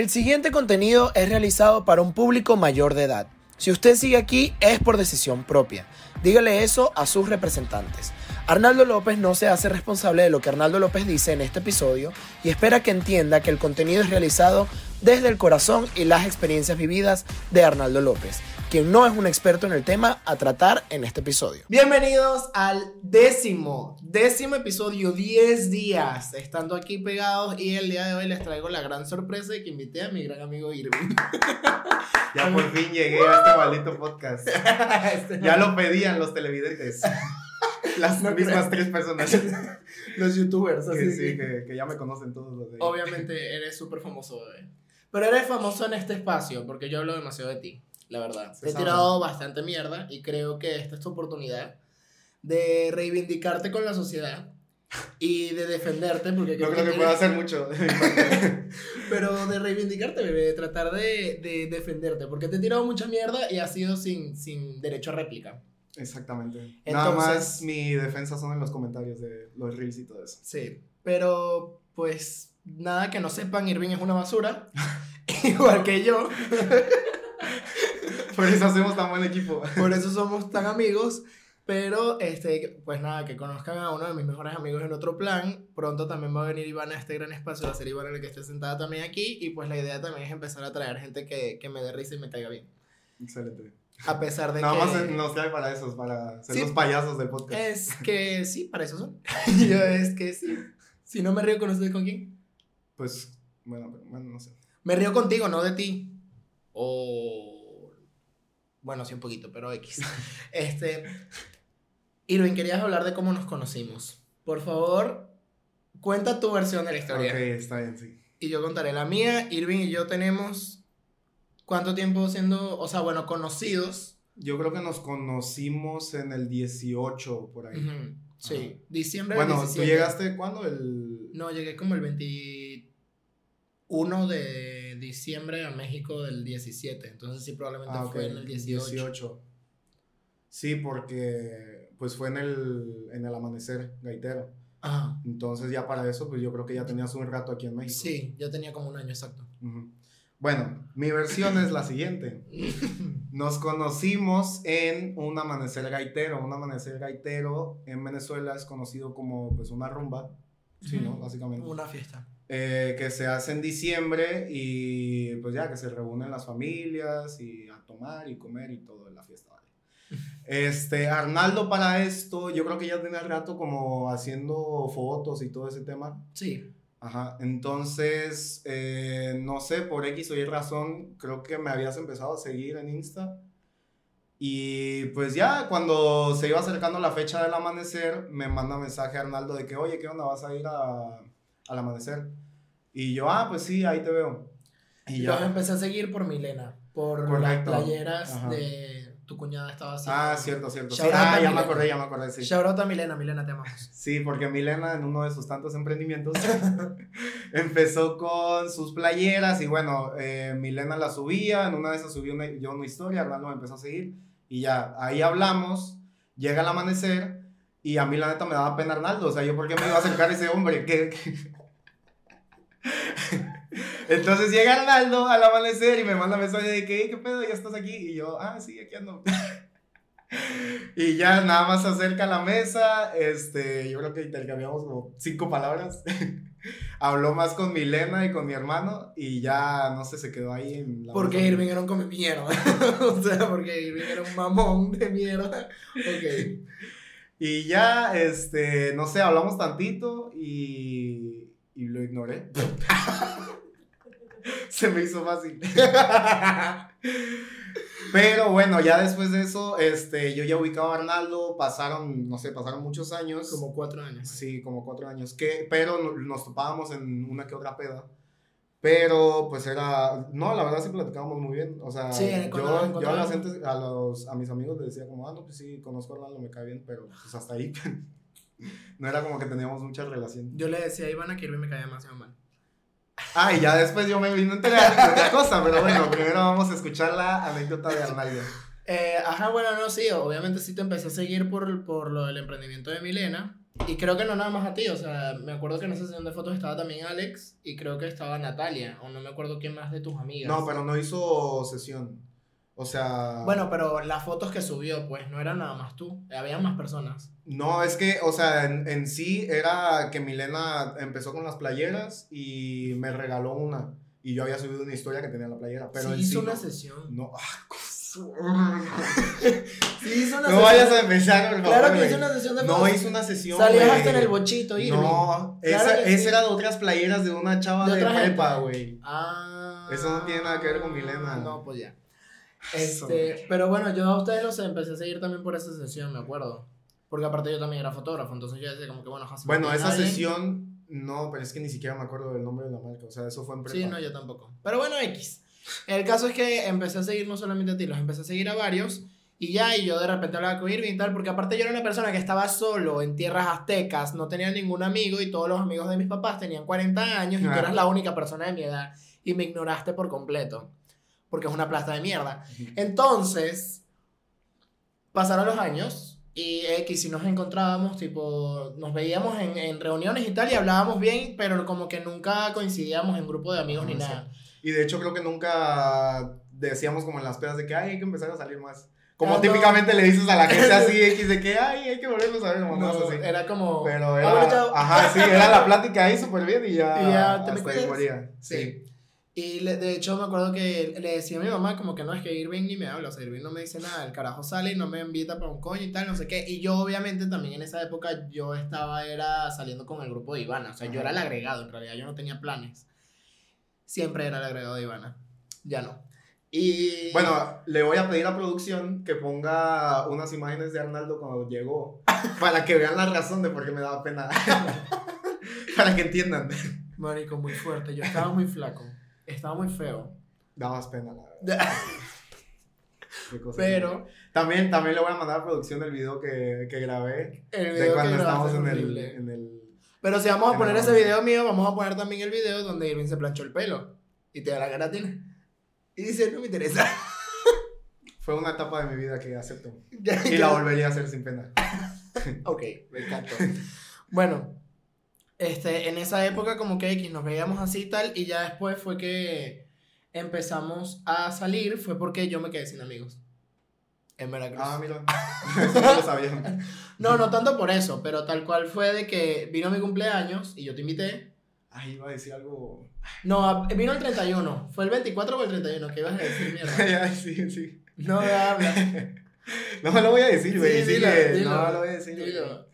El siguiente contenido es realizado para un público mayor de edad. Si usted sigue aquí es por decisión propia. Dígale eso a sus representantes. Arnaldo López no se hace responsable de lo que Arnaldo López dice en este episodio y espera que entienda que el contenido es realizado desde el corazón y las experiencias vividas de Arnaldo López, quien no es un experto en el tema a tratar en este episodio. Bienvenidos al décimo, décimo episodio, 10 días, estando aquí pegados y el día de hoy les traigo la gran sorpresa de que invité a mi gran amigo Irving. Ya por fin llegué a este maldito podcast. Este- Ya lo pedían los televidentes. Las No mismas creo. tres personas. Los youtubers, así Que sí, que- que, que ya me conocen todos los de ahí. Obviamente eres súper famoso, bebé. Pero eres famoso en este espacio porque yo hablo demasiado de ti, la verdad. Se Te he sabe. tirado bastante mierda y creo que esta es tu oportunidad de reivindicarte con la sociedad y de defenderte porque No creo que tienes- pueda hacer mucho. de mi parte. Pero de reivindicarte, bebé, de tratar de, de defenderte porque te he tirado mucha mierda y ha sido sin, sin derecho a réplica. Exactamente. Nada Entonces- más mi defensa son en los comentarios de los reels y todo eso. Sí, pero pues nada que no sepan, Irving es una basura, igual que yo. Por eso hacemos tan buen equipo. Por eso somos tan amigos. Pero, este, pues nada, que conozcan a uno de mis mejores amigos en otro plan. Pronto también va a venir Ivana a este gran espacio, va a ser Ivana la que esté sentada también aquí. Y pues la idea también es empezar a traer gente que, que me dé risa y me caiga bien. Excelente. A pesar de Nada que... más nos trae para eso, para ser Sí. los payasos del podcast. Es que sí, para eso son. Yo es que sí. Si no me río con ustedes, ¿con quién? Pues, bueno, bueno, no sé. Me río contigo, no de ti. O. Bueno, sí, un poquito, pero X. Este. Irving, querías hablar de cómo nos conocimos. Por favor, cuenta tu versión de la historia. Ok, está bien, sí. Y yo contaré la mía. Irving y yo tenemos. ¿Cuánto tiempo siendo.? O sea, bueno, conocidos. Yo creo que nos conocimos en el 18, por ahí. Sí, diciembre del Bueno, 17. ¿tú llegaste cuándo? El... No, llegué como el 21 de diciembre a México del 17. Entonces sí, probablemente Ah, fue en el 18. Sí, porque pues fue en el, en el amanecer gaitero. Ajá. Entonces ya para eso, pues yo creo que ya tenías un rato aquí en México. Sí, yo tenía como un año exacto. Ujú. Bueno, mi versión es la siguiente. Nos conocimos en un amanecer gaitero. Un amanecer gaitero en Venezuela es conocido como pues una rumba. Sí, ¿no? Básicamente. Una fiesta. Eh, que se hace en diciembre y pues ya que se reúnen las familias y a tomar y comer y todo en la fiesta. ¿vale? Este, Arnaldo para esto, yo creo que ya tenía rato como haciendo fotos y todo ese tema. Sí. Ajá, entonces, eh, no sé, por X o Y razón, creo que me habías empezado a seguir en Insta. Y pues ya, cuando se iba acercando la fecha del amanecer, me manda mensaje Arnaldo de que, oye, ¿qué onda? ¿Vas a ir a, al amanecer? Y yo, ah, pues sí, ahí te veo. Y Los ya. empecé a seguir por Milena. Por Correcto. las playeras Ajá. de tu cuñada estaba haciendo. Ah, cierto, cierto. Sí, ah, ya me Milena. acordé, ya me acordé, sí. Shout out a Milena, Milena, te amamos. Sí, porque Milena en uno de sus tantos emprendimientos empezó con sus playeras y bueno, eh, Milena la subía, en una de esas subí una, yo una historia, Arnaldo me empezó a seguir y ya, ahí hablamos, llega el amanecer y a mí la neta me daba pena Arnaldo, o sea, yo por qué me iba a acercar a ese hombre, ¿Qué- qué? Entonces llega Arnaldo al amanecer y me manda mensaje de que, "Hey, ¿qué pedo? ¿Ya estás aquí? Y yo, ah, sí, aquí ando. Y ya nada más se acerca a la mesa, este, yo creo que intercambiamos como cinco palabras. Habló más con Milena y con mi hermano y ya, no sé, se quedó ahí en la Porque. Irving era un come mierda. o sea, porque Irving era un mamón de mierda. Ok. Y ya, este, no sé, hablamos tantito y, y lo ignoré. se me hizo fácil. Pero bueno, ya después de eso, este, yo ya ubicaba a Arnaldo, pasaron, no sé, pasaron muchos años. Como cuatro años. Sí, como cuatro años. Que, pero no- nos topábamos en una que otra peda. Pero pues era. No, la verdad sí platicábamos muy bien. O sea, Sí, yo, yo a, la gente, a, los, a mis amigos les decía como, ah, no, pues sí, conozco a Orlando, me cae bien, pero pues hasta ahí. no era como que teníamos mucha relación. Yo le decía a Ivana que Irving me caía demasiado mal. Ah, y ya después yo me vine a enterar de otra cosa, pero bueno, primero vamos a escuchar la anécdota de Arnaldo. Eh, ajá, bueno, no, sí, obviamente sí te empecé a seguir por, por lo del emprendimiento de Milena. Y creo que no nada más a ti, o sea, me acuerdo que en esa sesión de fotos estaba también Alex y creo que estaba Natalia, o no me acuerdo quién más de tus amigas. No, pero no hizo sesión. O sea. Bueno, pero las fotos que subió, pues no eran nada más tú, había más personas. No, es que, o sea, en, en sí era que Milena empezó con las playeras y me regaló una. Y yo había subido una historia que tenía la playera. Pero sí, en hizo sí una no, sesión. No, ah, Sí, hizo una no sesión. vayas a empezar, por Claro que hizo una sesión de No hizo una sesión. Salías hasta en el bochito, Irving. No, Claro esa, esa sí. era de otras playeras de una chava De de, prepa, güey. Ah. Eso no tiene nada que ver con Milena. No, pues ya. Este, pero bueno, yo a ustedes los empecé a seguir también por esa sesión, me acuerdo. Porque aparte yo también era fotógrafo, entonces yo decía como que bueno, Bueno, ¿tienes esa alguien? sesión, no, pero es que ni siquiera me acuerdo del nombre de la marca. O sea, eso fue en prepa. Sí, no, yo tampoco. Pero bueno, X. El caso es que empecé a seguir no solamente a ti, los empecé a seguir a varios. Y ya, y yo de repente hablaba con Irving y tal, porque aparte yo era una persona que estaba solo en tierras aztecas, no tenía ningún amigo y todos los amigos de mis papás tenían 40 años y tú Ah. eras la única persona de mi edad y me ignoraste por completo, porque es una plaza de mierda. Entonces, pasaron los años y X, si nos encontrábamos, tipo, nos veíamos en, en reuniones y tal y hablábamos bien, pero como que nunca coincidíamos en grupo de amigos ni Ajá, nada. Y de hecho creo que nunca decíamos como en las pedas de que ay, hay que empezar a salir más. Como Ah, no. típicamente le dices a la gente así X de que ay, hay que volvernos a ver como No, más así. era como... Pero "Ah, era, bueno, chao". ajá, sí, era la plática ahí súper bien y ya, Y ya, te me hasta ahí cuidas. moría. Sí. Sí. Y le- de hecho me acuerdo que le decía a mi mamá como que no, es que Irving ni me habla, o sea, Irving no me dice nada, el carajo sale y no me invita para un coño y tal, no sé qué. Y yo obviamente también en esa época yo estaba, era saliendo con el grupo de Ivana, o sea, yo Ajá. era el agregado, en realidad yo no tenía planes. Siempre era el agregado de Ivana, ya no. Y... Bueno, le voy a pedir a producción que ponga unas imágenes de Arnaldo cuando llegó para que vean la razón de por qué me daba pena. para que entiendan. Marico, muy fuerte, yo estaba muy flaco, estaba muy feo. Dabas pena, la verdad. Pero También, también le voy a mandar a producción el video que, que grabé el de video que cuando grabaste estábamos es en el, en el... Pero si vamos a poner ese video mío, vamos a poner también el video donde Irving se planchó el pelo y te da la garatina. Y dice, no me interesa. Fue una etapa de mi vida que acepto. Y la volvería a hacer sin pena. Ok, me encantó. bueno, este, en esa época como que X nos veíamos así y tal, y ya después fue que empezamos a salir, fue porque yo me quedé sin amigos. En Veracruz. Ah, mira. Eso no lo sabía. No, no tanto por eso, pero tal cual fue de que vino mi cumpleaños y yo te invité. Ay, iba a decir algo... No, vino el 31. ¿Fue el 24 o el 31? ¿Qué ibas a decir, mierda? Ay, sí, sí. No me hablas. No lo voy a decir, güey. Sí, Sí, dilo, que- dilo, no lo voy a decir. dilo.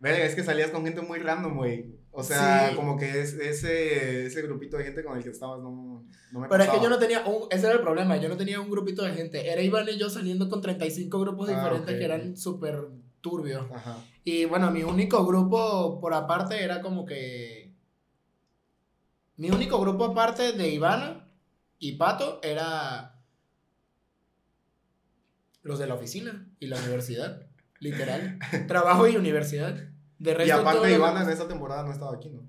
Verga, es que salías con gente muy random, güey. O sea, Sí. como que es, ese, ese grupito de gente con el que estabas no, no me Pero es que yo no tenía un, ese era el problema, yo no tenía un grupito de gente, era Iván y yo saliendo con 35 grupos Ah, diferentes que eran súper turbios. Ajá. Y bueno, mi único grupo por aparte era como que... Mi único grupo aparte de Ivana y Pato era los de la oficina y la universidad, literal. Trabajo y universidad. De Y resto, todo aparte, Ivana en esa temporada no estaba aquí, ¿no?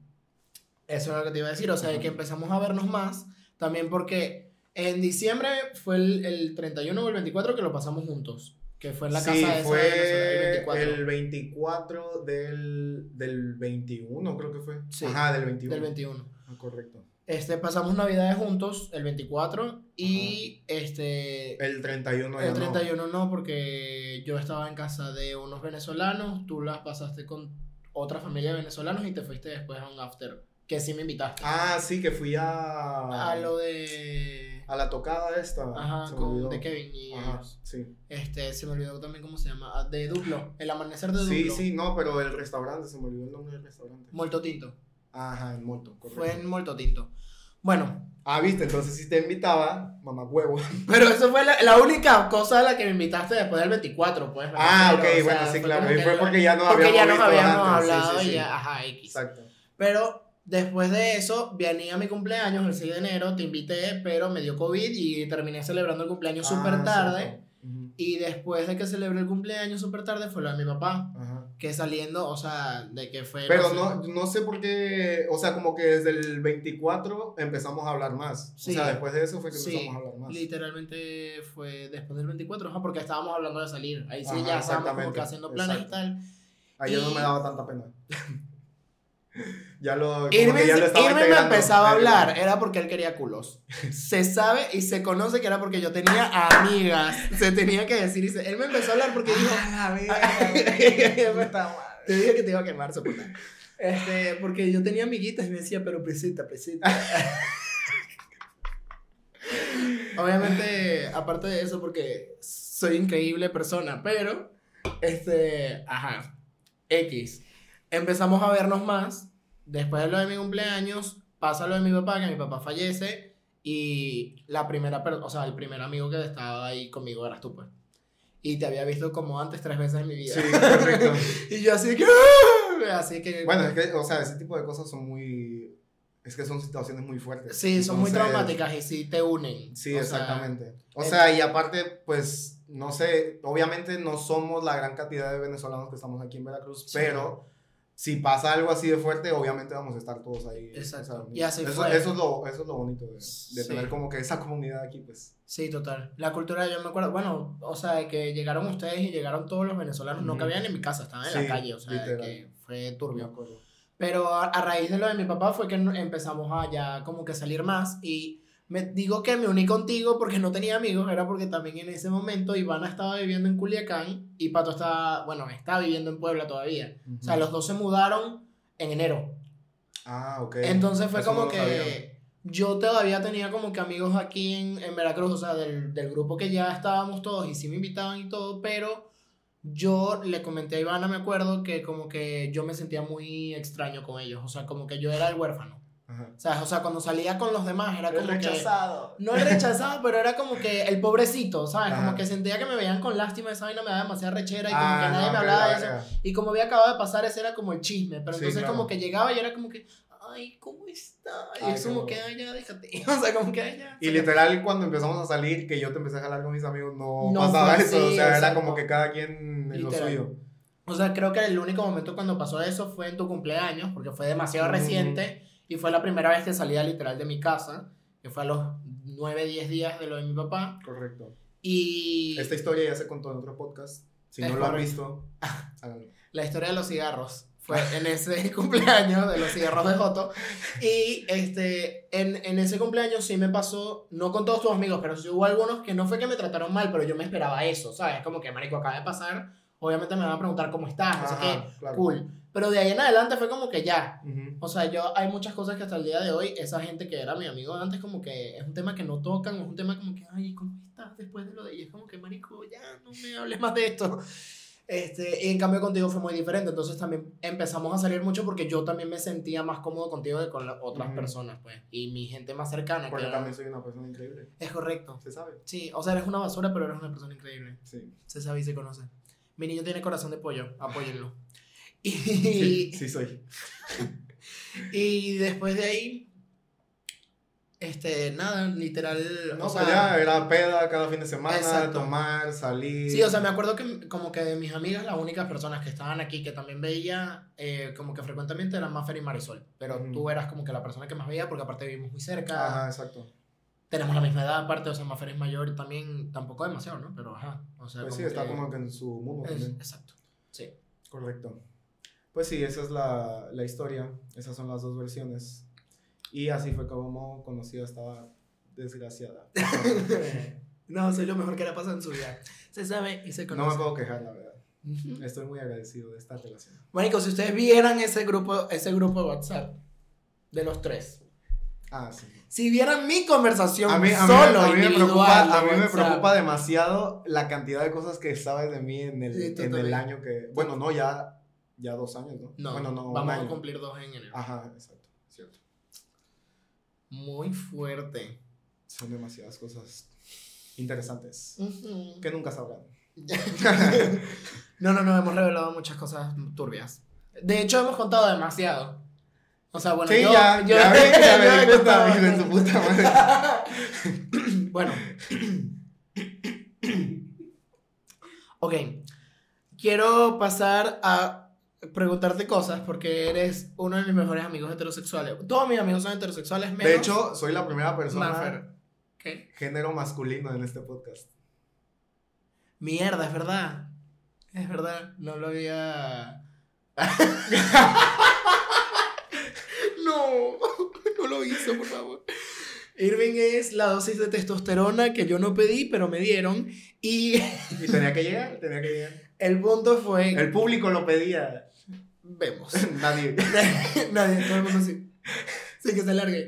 Eso es lo que te iba a decir, o sea, de que Ajá. empezamos a vernos más, también porque en diciembre fue el, el 31 o el 24 que lo pasamos juntos, que fue en la casa sí, de fue venezolana, el 24 el 24 del, del 21, creo que fue. Sí, Ajá, del 21. del 21. Ah, correcto. Este, pasamos navidades juntos el 24 y este... El 31 ya El no. 31 no. porque yo estaba en casa de unos venezolanos, tú las pasaste con otra familia de venezolanos y te fuiste después a un after, que sí me invitaste. Ah, sí, que fui a... A lo de... a la tocada esta. Ajá, se con de Kevin y Ajá, ellos. sí. Este, se me olvidó también cómo se llama. Ah, De Duplo. El amanecer de Duplo. Sí, sí, no, pero el restaurante, se me olvidó el nombre del restaurante. Molto Tinto. Ajá, en Molto, correcto. Fue en Molto Tinto. Bueno, Ah, viste, entonces si te invitaba, mamá huevo. pero eso fue la, la única cosa a la que me invitaste después del 24, pues. Ah, ok, refiero, o sea, bueno, sí, fue claro. fue la- porque ya no porque habíamos ya nos habíamos antes, hablado sí, y ya, ajá, X. Exacto. Pero después de eso, venía mi cumpleaños el 6 de enero, te invité, pero me dio COVID y terminé celebrando el cumpleaños súper Ah, tarde. cierto. Ujú. Y después de que celebré el cumpleaños súper tarde fue lo de mi papá. Ajá. Que saliendo, o sea, de que fue... Pero no, no sé por qué, o sea, como que desde el 24 empezamos a hablar más. Sí. O sea, después de eso fue que Sí, empezamos a hablar más. literalmente fue después del 24, ajá, porque estábamos hablando de salir. Ahí sí Ajá, ya estábamos como que haciendo planes exacto. y tal. No Y- me daba tanta pena. ya lo. Irving, que ya lo estaba Irving me empezaba a hablar, era porque él quería culos. Se sabe y se conoce que era porque yo tenía amigas. Se tenía que decir. y se- él me empezó a hablar porque dijo. Ah, puta madre. Te dije que te iba a quemar, su puta. Este, porque yo tenía amiguitas y me decía, pero presenta, presenta. Obviamente, aparte de eso, porque soy increíble persona, pero, este, ajá, X. Empezamos a vernos más. Después de lo de mi cumpleaños, pasa lo de mi papá, que mi papá fallece. Y la primera, o sea, el primer amigo que estaba ahí conmigo eras tú, pues. Y te había visto como antes tres veces en mi vida. Sí, correcto. Y yo así que... ¡ah! Así que... Bueno, es que, o sea, ese tipo de cosas son muy. Es que son situaciones muy fuertes. Sí, son muy traumáticas y sí te unen. Sí, O sea, exactamente. O eh, sea, y aparte, pues, no sé, obviamente no somos la gran cantidad de venezolanos que estamos aquí en Veracruz, Sí. pero si pasa algo así de fuerte, obviamente vamos a estar todos ahí. Exacto. O sea, Y así eso, fue. Eso es, lo, eso es lo bonito de, de Sí. tener como que esa comunidad aquí, pues. Sí, total. La cultura, yo me acuerdo, bueno, o sea, de que llegaron ustedes y llegaron todos los venezolanos, no Ujú. cabían en mi casa, estaban en Sí, la calle, o sea, literal. que fue Me turbio. acuerdo. Pero a, a raíz de lo de mi papá fue que no- empezamos a ya como que salir más y me digo que me uní contigo porque no tenía amigos, era porque también en ese momento Ivana estaba viviendo en Culiacán y Pato estaba, bueno, está viviendo en Puebla todavía. O sea, los dos se mudaron en enero. Ah, ok. Entonces fue Eso como no que sabía. yo todavía tenía como que amigos aquí en, en Veracruz, o sea, del, del grupo que ya estábamos todos y sí me invitaban y todo, pero yo le comenté a Ivana, me acuerdo, que como que yo me sentía muy extraño con ellos, o sea, como que yo era el huérfano. Ajá. O sea, o sea cuando salía con los demás era como que... rechazado. No el rechazado, pero era como que el pobrecito, ¿sabes? Como Ajá. que sentía que me veían con lástima, esa vaina me daba demasiada rechera y como Ah, que nadie no, me hablaba de eso. Y como había acabado de pasar, ese era como el chisme. Pero Sí, entonces claro. como que llegaba y era como que, ay, ¿cómo está? Y Ay, es como que, ay, ya, déjate. O sea, como que, ay, ya. Y literal, cuando empezamos a salir, que yo te empecé a jalar con mis amigos, no, No pasaba eso. o sea, era exacto. como que cada quien en lo suyo. O sea, creo que el único momento cuando pasó eso fue en tu cumpleaños, porque fue demasiado Ujú. reciente. Y fue la primera vez que salía literal de mi casa, que fue a los 9, 10 días de lo de mi papá. Correcto. Y Esta historia ya se contó en otro podcast. Si no lo han correcto. visto, háganlo. la historia de los cigarros fue en ese cumpleaños de los cigarros de Joto. Y este, en, en ese cumpleaños sí me pasó, no con todos tus amigos, pero sí hubo algunos que no fue que me trataron mal, pero yo me esperaba eso, ¿sabes? Como que, marico, acaba de pasar, obviamente me van a preguntar cómo estás, no sé qué, claro. cool. Pero de ahí en adelante fue como que ya. Ujú. O sea, yo hay muchas cosas que hasta el día de hoy, esa gente que era mi amigo antes, como que es un tema que no tocan, es un tema como que, ay, ¿cómo estás después de lo de.? Y es como que, marico, ya no me hables más de esto. Este, y en cambio contigo fue muy diferente, entonces también empezamos a salir mucho porque yo también me sentía más cómodo contigo que con las otras Ujú. personas, pues. Y mi gente más cercana. Porque que también soy una persona increíble. Es correcto. ¿Se sabe? Sí, o sea, eres una basura, pero eres una persona increíble. Sí. Se sabe y se conoce. Mi niño tiene corazón de pollo, apóyenlo. Y, Sí, sí soy. y después de ahí, este, nada, literal. No, o pues sea, ya era peda cada fin de semana, Exacto. tomar, salir. Sí, o sea, me acuerdo que como que de mis amigas, las únicas personas que estaban aquí que también veía eh, como que frecuentemente eran Maffer y Marisol. Pero tú eras como que la persona que más veía porque aparte vivimos muy cerca. Ajá, exacto. Tenemos la misma edad aparte, o sea, Maffer es mayor también, tampoco demasiado, ¿no? Pero ajá. O sea, Pues sí, está que- como que en su mundo es- también. exacto. Sí. Correcto. Pues sí, esa es la, la historia. Esas son las dos versiones. Y así fue como conocí a esta desgraciada. no, soy lo mejor que le pasa en su vida. Se sabe y se No me conoce. puedo quejar, la verdad. Estoy muy agradecido de esta relación. Marico, si ustedes vieran ese grupo, ese grupo de WhatsApp de los tres. Ah, sí. Si vieran mi conversación A mí, a mí- solo, a mí me preocupa, a mí me preocupa demasiado la cantidad de cosas que sabes de mí en el, Sí, en el año que... Bueno, no, ya, ya dos años, ¿no? No, bueno, no, vamos a cumplir dos en enero. Ajá, exacto, cierto. Muy fuerte. Son demasiadas cosas interesantes que nunca sabrán. no, no, no, hemos revelado muchas cosas turbias. De hecho, hemos contado demasiado. O sea, bueno, sí, yo, ya, yo- ya me di cuenta, hijo de su bastante. puta madre. bueno. ok. Quiero pasar a preguntarte cosas porque eres uno de mis mejores amigos heterosexuales. Todos mis amigos son heterosexuales, menos De hecho, soy la primera persona Maffer. ¿Qué? género masculino en este podcast. Mierda, es verdad. Es verdad. No lo había. no, no lo hizo, por favor. Irving es la dosis de testosterona que yo no pedí, pero me dieron. Y Y tenía que llegar, tenía que llegar. el punto fue. El público lo pedía. Vemos. Nadie. Nadie, todo el mundo sí. Sí, que se largue.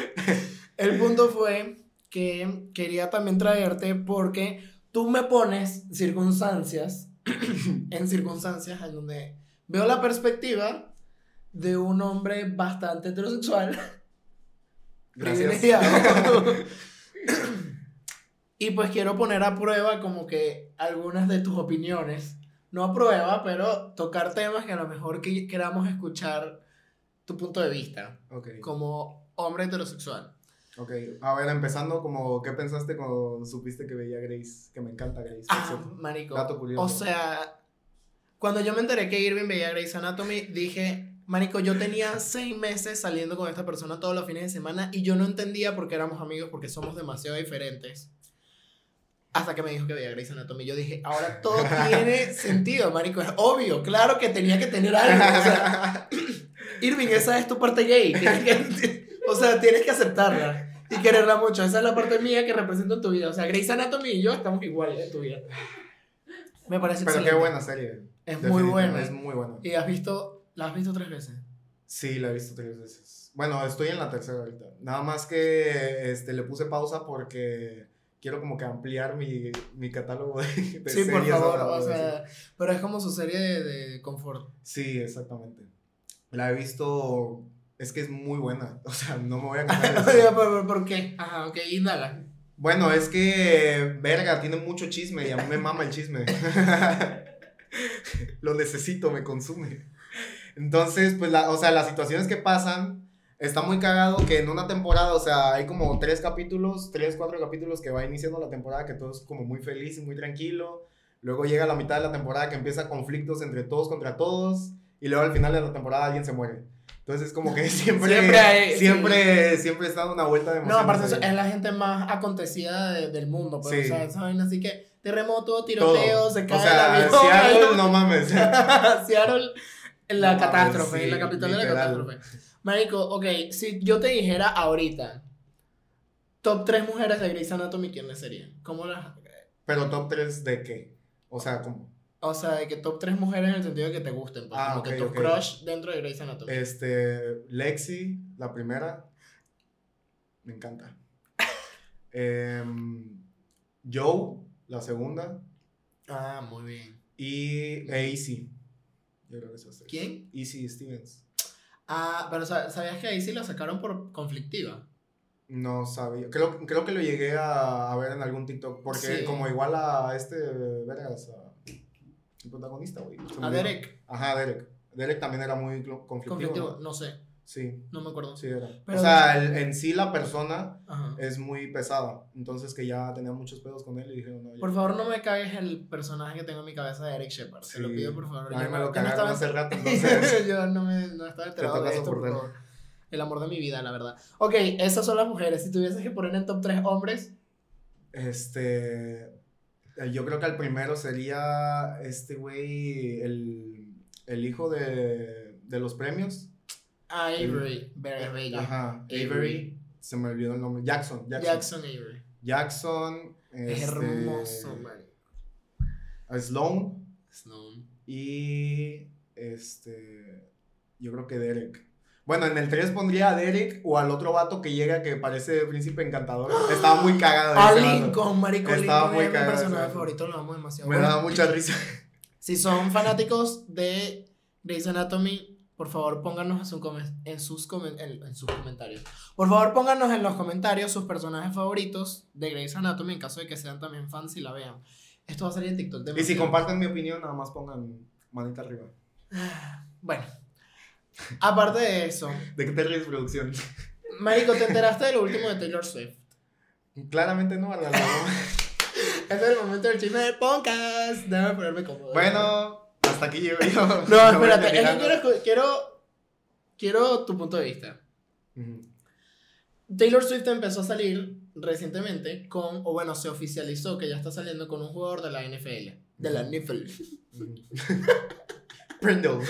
el punto fue que quería también traerte porque tú me pones circunstancias, en circunstancias en donde veo la perspectiva de un hombre bastante heterosexual. Gracias. y pues quiero poner a prueba como que algunas de tus opiniones. No a prueba, pero tocar temas que a lo mejor que- queramos escuchar tu punto de vista Ok, como hombre heterosexual. ok. A ver, empezando como, ¿qué pensaste cuando supiste que veía Grace? Que me encanta Grace. Ah, marico. Dato curioso. O sea, cuando yo me enteré que Irving veía Grey's Anatomy, dije, marico, yo tenía seis meses saliendo con esta persona todos los fines de semana y yo no entendía por qué éramos amigos, porque somos demasiado diferentes. Hasta que me dijo que veía Grey's Anatomy. Yo dije, ahora todo tiene sentido, marico. Es obvio, claro que tenía que tener algo. O sea, Irving, esa es tu parte gay. Que- o sea, tienes que aceptarla y quererla mucho. Esa es la parte mía que represento en tu vida. O sea, Grey's Anatomy y yo estamos iguales en tu vida. Me parece Pero excelente. qué buena serie. Es muy buena. Es muy buena. ¿Y has visto, la has visto tres veces? Sí, la he visto tres veces. Bueno, estoy en la tercera ahorita. Nada más que este, le puse pausa porque quiero como que ampliar mi, mi catálogo de, de sí, por series favor. ahora, O sea, pero es como su serie de, de confort. Sí, exactamente. La he visto... Es que es muy buena. O sea, no me voy a ¿por, por- por qué? Ajá, ok, indaga. Bueno, es que, verga, tiene mucho chisme y a mí me mama el chisme. Lo necesito, me consume. Entonces, pues, la, o sea, las situaciones que pasan, está muy cagado que en una temporada, o sea, hay como tres capítulos, tres, cuatro capítulos que va iniciando la temporada, que todo es como muy feliz y muy tranquilo. Luego llega la mitad de la temporada que empieza conflictos entre todos contra todos. Y luego al final de la temporada alguien se muere. Entonces, como que siempre, Siempre hay- siempre, siempre, está dando una vuelta de No, aparte es la gente más acontecida de- del mundo. Pues, Sí. o sea, ¿saben? Así que terremoto, Todo. tiroteo, se cae o sea, el avión. Seattle, no mames. Seattle, la No mames, catástrofe, sí, en la capital de la literal. catástrofe. Marico, ok, si yo te dijera ahorita, top 3 mujeres de Grey's Anatomy, ¿quiénes serían? ¿Cómo las...? Pero top 3 de qué? O sea, como O sea, de que top 3 mujeres en el sentido de que te gusten, pues, Ah, como ok, que tu crush dentro de Grey's Anatomy. este Lexi, la primera. Me encanta. Em, Joe, la segunda. Ah, muy bien. Y Easy. Yo creo que tres. ¿Quién? Easy Stevens. Ah, pero sa- ¿sabías que ahí sí la sacaron por conflictiva? No sabía. Creo, creo que lo llegué a, a ver en algún TikTok. Porque Sí. como igual a este, vergas, a, el protagonista, güey. A. Derek, Ajá, Derek. Derek también era muy conflictivo. conflictivo, ¿no? no sé, Sí, no me acuerdo. sí era. Pero- o sea, el- en sí la persona Ajá. es muy pesada. Entonces que ya tenía muchos pedos con él y dijeron, no, ya. Por favor, no me cagues el personaje que tengo en mi cabeza de Eric Shepard. Te lo Sí. pido, por favor. A mí me lo no cagaron estaba- hace rato, entonces. yo no, me, no estaba enterado de esto, por favor. El amor de mi vida, la verdad. Ok, esas son las mujeres. Si tuvieses que poner en top 3 hombres, Este. Yo creo que el primero sería este güey, el, el hijo de, de los premios. Avery, Very bello. Ajá, Avery. Avery. Se me olvidó el nombre. Jackson. Jackson. Jackson Avery. Jackson. Es este, hermoso, man. Sloan. Snow. Y. Este. Yo creo que Derek. Bueno, en el 3 pondría a Derek o al otro vato que llega que parece príncipe encantador. Estaba muy cagado. A. Lincoln, marico. Estaba Lincoln muy es mi cagado personaje favorito, lo amo demasiado. Me Bueno, daba mucha risa. Si son fanáticos de Grey's Anatomy, por favor pónganos en, su en sus, en, en sus comentarios. Por favor pónganos en los comentarios sus personajes favoritos de Grey's Anatomy en caso de que sean también fans y la vean. Esto va a salir en TikTok. Y si comparten mi opinión, nada más pongan manita arriba. Bueno, aparte de eso, ¿De qué te ríes, producción? Marico, ¿te enteraste de lo último de Taylor Swift? Claramente no, Arnaldo. Este es el momento del chisme de podcast. Déjame ponerme cómodo. bueno, hasta aquí llego yo. No, espérate, es que quiero, quiero, quiero tu punto de vista. Taylor Swift empezó a salir recientemente con, o bueno, se oficializó que ya está saliendo con un jugador de la NFL. De la NFL. Ujú. Prindle.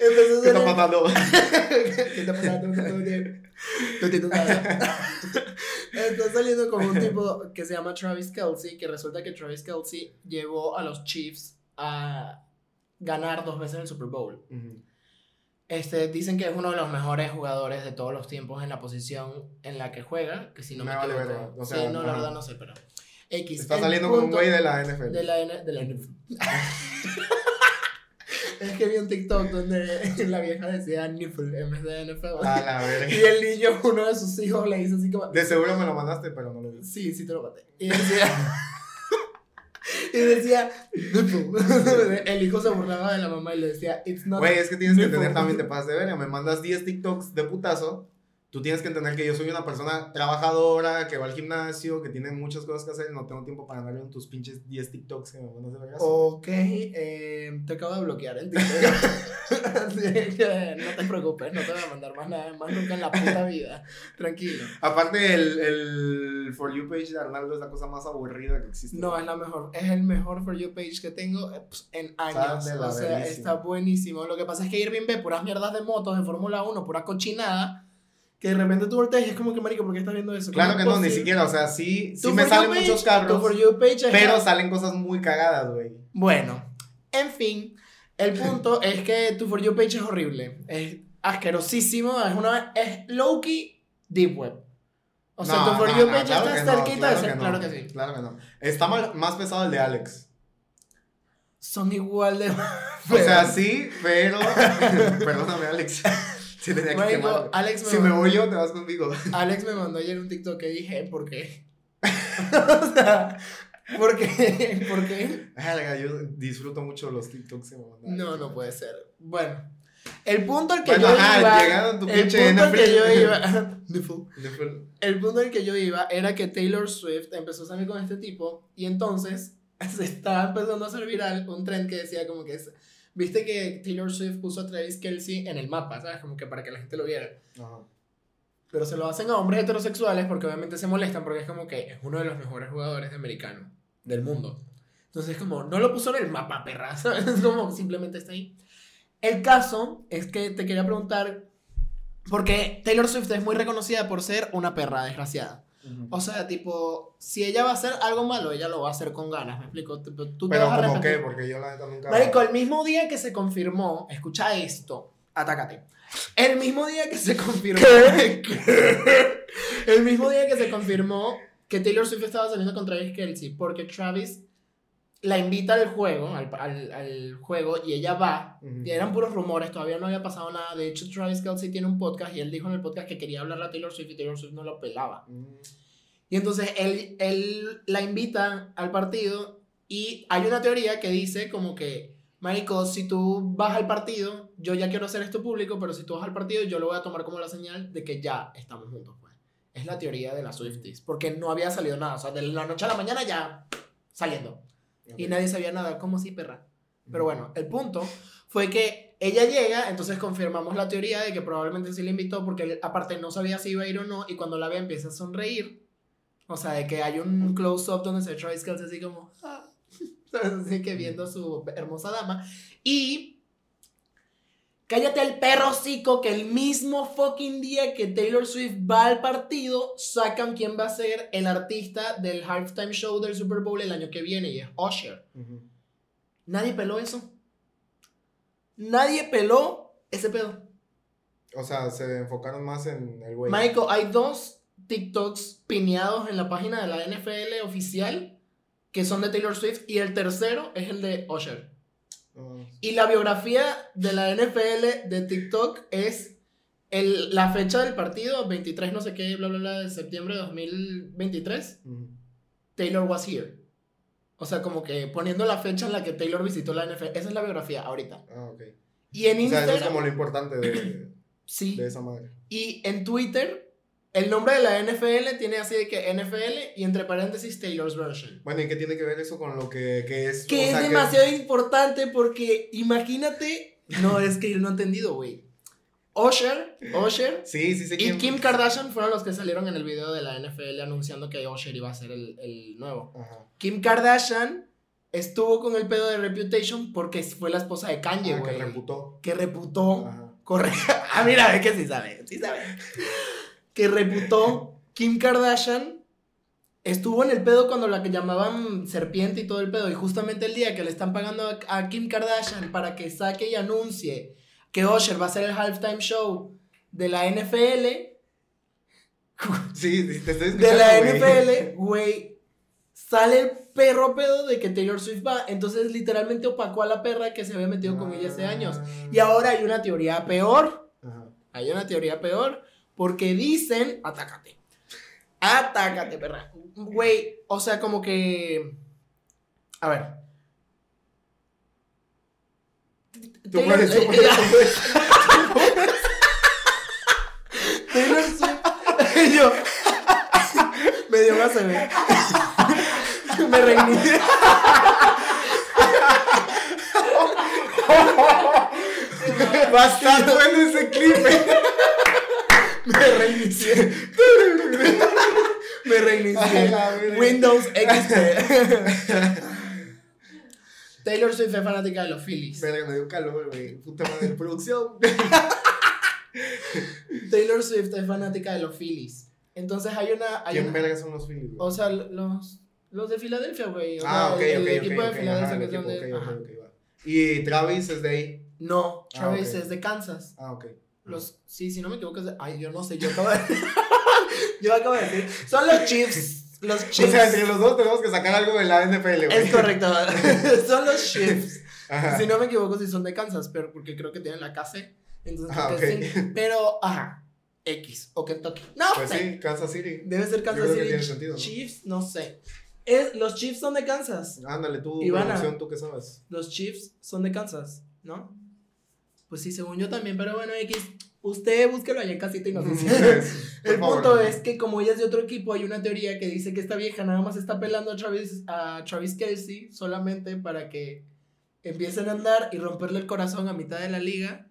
Empezó a ¿Qué está pasando? ¿Qué está pasando? Está saliendo con un tipo que se llama Travis Kelsey, que resulta que Travis Kelsey llevó a los Chiefs a ganar dos veces el Super Bowl. Ujú. Este, dicen que es uno de los mejores jugadores de todos los tiempos en la posición en la que juega, que si no me, Me vale equivoco. verga, o sí, sea, no, la verdad no sé, pero X. Está saliendo con un güey de la NFL. de la, N- de la NFL. es que vi un TikTok donde la vieja decía Niffle en vez de NFL. A la verga. Y el niño, uno de sus hijos, le hizo así como. De seguro me lo mandaste, pero no lo vi. Sí, sí te lo maté. Y decía. y decía. El hijo se burlaba de la mamá y le decía, It's not. Güey, es que tienes que nipple". entender también, te pasas de verga. Me mandas 10 TikToks de putazo. Tú tienes que entender que yo soy una persona trabajadora, que va al gimnasio, que tiene muchas cosas que hacer y no tengo tiempo para andarle en tus pinches 10 TikToks que me mandas de verga. Ok, eh, te acabo de bloquear en TikTok. Así que no te preocupes, no te voy a mandar más nada más nunca en la puta vida. Tranquilo. Aparte, el, el For You page de Arnaldo es la cosa más aburrida que existe. No, es la mejor, es el mejor For You page que tengo eh, pues, en años. O sea, verguísima. está buenísimo. Lo que pasa es que Irving ve puras mierdas de motos de Fórmula 1, pura cochinada, que de repente tú volteas y es como que, marico, ¿por qué estás viendo eso? Claro ¿Cómo que no, ni siquiera. O sea, sí, sí me salen page- muchos carros, pero salen cosas muy cagadas, güey. Bueno, en fin, el punto es que tu For You page es horrible. Es asquerosísimo. Es una. Es low-key deep web. O sea, No, tu For no, You no, page claro está cerquita claro de ser. Claro que sí. Claro que no. Está mal- más pesado el de Alex. Son igual de. O sea, sí, pero. Perdóname, Alex. Sí, tenía que Marico. Alex me Si me mandó- voy yo, te vas conmigo. Alex me mandó ayer un TikTok que dije, ¿por qué? o sea, ¿por qué? ¿Por qué? Yo disfruto mucho los TikToks que me mandan. No, no puede ser. Bueno, el punto al que Bueno, yo ajá, iba. tu el punto al que yo iba. El punto el que yo iba era que Taylor Swift empezó a salir con este tipo y entonces se estaba empezando a hacer viral un trend que decía como que es, viste que Taylor Swift puso a Travis Kelsey en el mapa, ¿sabes? Como que para que la gente lo viera. Ajá. Pero se lo hacen a hombres heterosexuales porque obviamente se molestan porque es como que es uno de los mejores jugadores de americano del mundo. Entonces como, no lo puso en el mapa, perra, ¿sabes? Es como simplemente está ahí. El caso es que te quería preguntar, porque Taylor Swift es muy reconocida por ser una perra desgraciada. O sea, tipo, si ella va a hacer algo malo, ella lo va a hacer con ganas, ¿me explico? Tipo, Tú te Pero vas a como que, arrepentir. porque yo la neta nunca. Marico, el mismo día que se confirmó, escucha esto, atácate. El mismo día que se confirmó. el mismo día que se confirmó que Taylor Swift estaba saliendo con Travis Kelsey, porque Travis la invita al juego, al, al, al juego, y ella va. Ujú. Y eran puros rumores, todavía no había pasado nada. De hecho, Travis Kelsey tiene un podcast y él dijo en el podcast que quería hablarle a Taylor Swift y Taylor Swift no lo pelaba. Mm. Y entonces él, él la invita al partido y hay una teoría que dice como que, Marico, si tú vas al partido, yo ya quiero hacer esto público, pero si tú vas al partido, yo lo voy a tomar como la señal de que ya estamos juntos. Pues. Es la teoría de las Swifties, porque no había salido nada. O sea, de la noche a la mañana ya saliendo. Y nadie sabía nada, como si perra. Pero bueno, el punto fue que ella llega, entonces confirmamos la teoría de que probablemente sí le invitó porque él, aparte no sabía si iba a ir o no y cuando la ve empieza a sonreír. O sea, de que hay un close-up donde se Travis así como... ah. Así que viendo a su hermosa dama. Y... Cállate el perro cico que el mismo fucking día que Taylor Swift va al partido, sacan quién va a ser el artista del halftime show del Super Bowl el año que viene y es Usher. Nadie peló eso. Nadie peló ese pedo. O sea, se enfocaron más en el güey. Michael, hay dos TikToks pineados en la página de la NFL oficial que son de Taylor Swift y el tercero es el de Usher. Y la biografía de la NFL de TikTok es el, la fecha del partido, 23 no sé qué, bla, bla, bla, de septiembre de 2023. ujú. Taylor was here. O sea, como que poniendo la fecha en la que Taylor visitó la NFL. Esa es la biografía ahorita. Ah, ok. Y en O sea, Instagram... eso es como lo importante de, Sí. de esa madre. Y en Twitter, el nombre de la NFL tiene así de que NFL y entre paréntesis Taylor's version. Bueno, ¿y qué tiene que ver eso con lo que, que es? Que o es sea, demasiado importante porque imagínate. No, es que yo no he entendido, güey. Usher, Usher Sí, sí sé y quién- Kim Kardashian fueron los que salieron en el video de la NFL anunciando que Usher iba a ser el, el nuevo. Ajá. Kim Kardashian estuvo con el pedo de Reputation porque fue la esposa de Kanye, Ah, güey. que reputó. que reputó. Ajá. Corre. Ah, mira, ve que sí sabe, sí sabe. Que reputó Kim Kardashian. Estuvo en el pedo cuando la que llamaban serpiente y todo el pedo. Y justamente el día que le están pagando a, Kim Kardashian para que saque y anuncie que Usher va a ser el halftime show de la NFL. Sí, te estoy De la. NFL, güey. Sale el perro pedo de que Taylor Swift va. Entonces, literalmente opacó a la perra que se había metido con ella hace años. Y ahora hay una teoría peor. Hay una teoría peor. Porque dicen. Atácate. Atácate, perra. Güey, o sea, como que. A ver. Tú puedes, tú eh, puedes, eh, tú puedes. Taylor Swift. Yo. Me dio más. Me reinicié. Bastante bueno ese clip. Me reinicié. Me reinicié. Windows XP. Taylor Swift es fanática de los Phillies. Verga, me dio calor, güey. Puta madre, producción. Taylor Swift es fanática de los Phillies. Entonces hay una. Hay ¿Quién verga son los Phillies, o sea, los, los de Filadelfia, güey. Ah, ok, sea, ok, el equipo de Filadelfia que el son de. Y Travis es de ahí. No, Ah, Travis es de Kansas. Ah, ok. Los, sí, si no me equivoco, ay, yo no sé, yo acabo de yo acabo de decir, son los Chiefs, los O Chiefs. sea, entre los dos tenemos que sacar algo de la NFL, güey. es correcto, son los Chiefs. Ajá. Si no me equivoco, si son de Kansas, pero porque creo que tienen la KC, entonces Ah, creo que ok. sí, pero ajá, X o Kentucky. No, Pues sé. sí, Kansas City. Debe ser Kansas creo que City tiene sentido, ¿no? Chiefs, no sé. Es, los Chiefs son de Kansas. Ándale, tú, Ivana. tú qué sabes. Los Chiefs son de Kansas, ¿no? Pues sí, según yo también, pero bueno, X, usted búsquelo allá en casita y nos dice. El favor. punto es que como ella es de otro equipo, hay una teoría que dice que esta vieja nada más está pelando a Travis, a Travis Kelsey solamente para que empiecen a andar y romperle el corazón a mitad de la liga.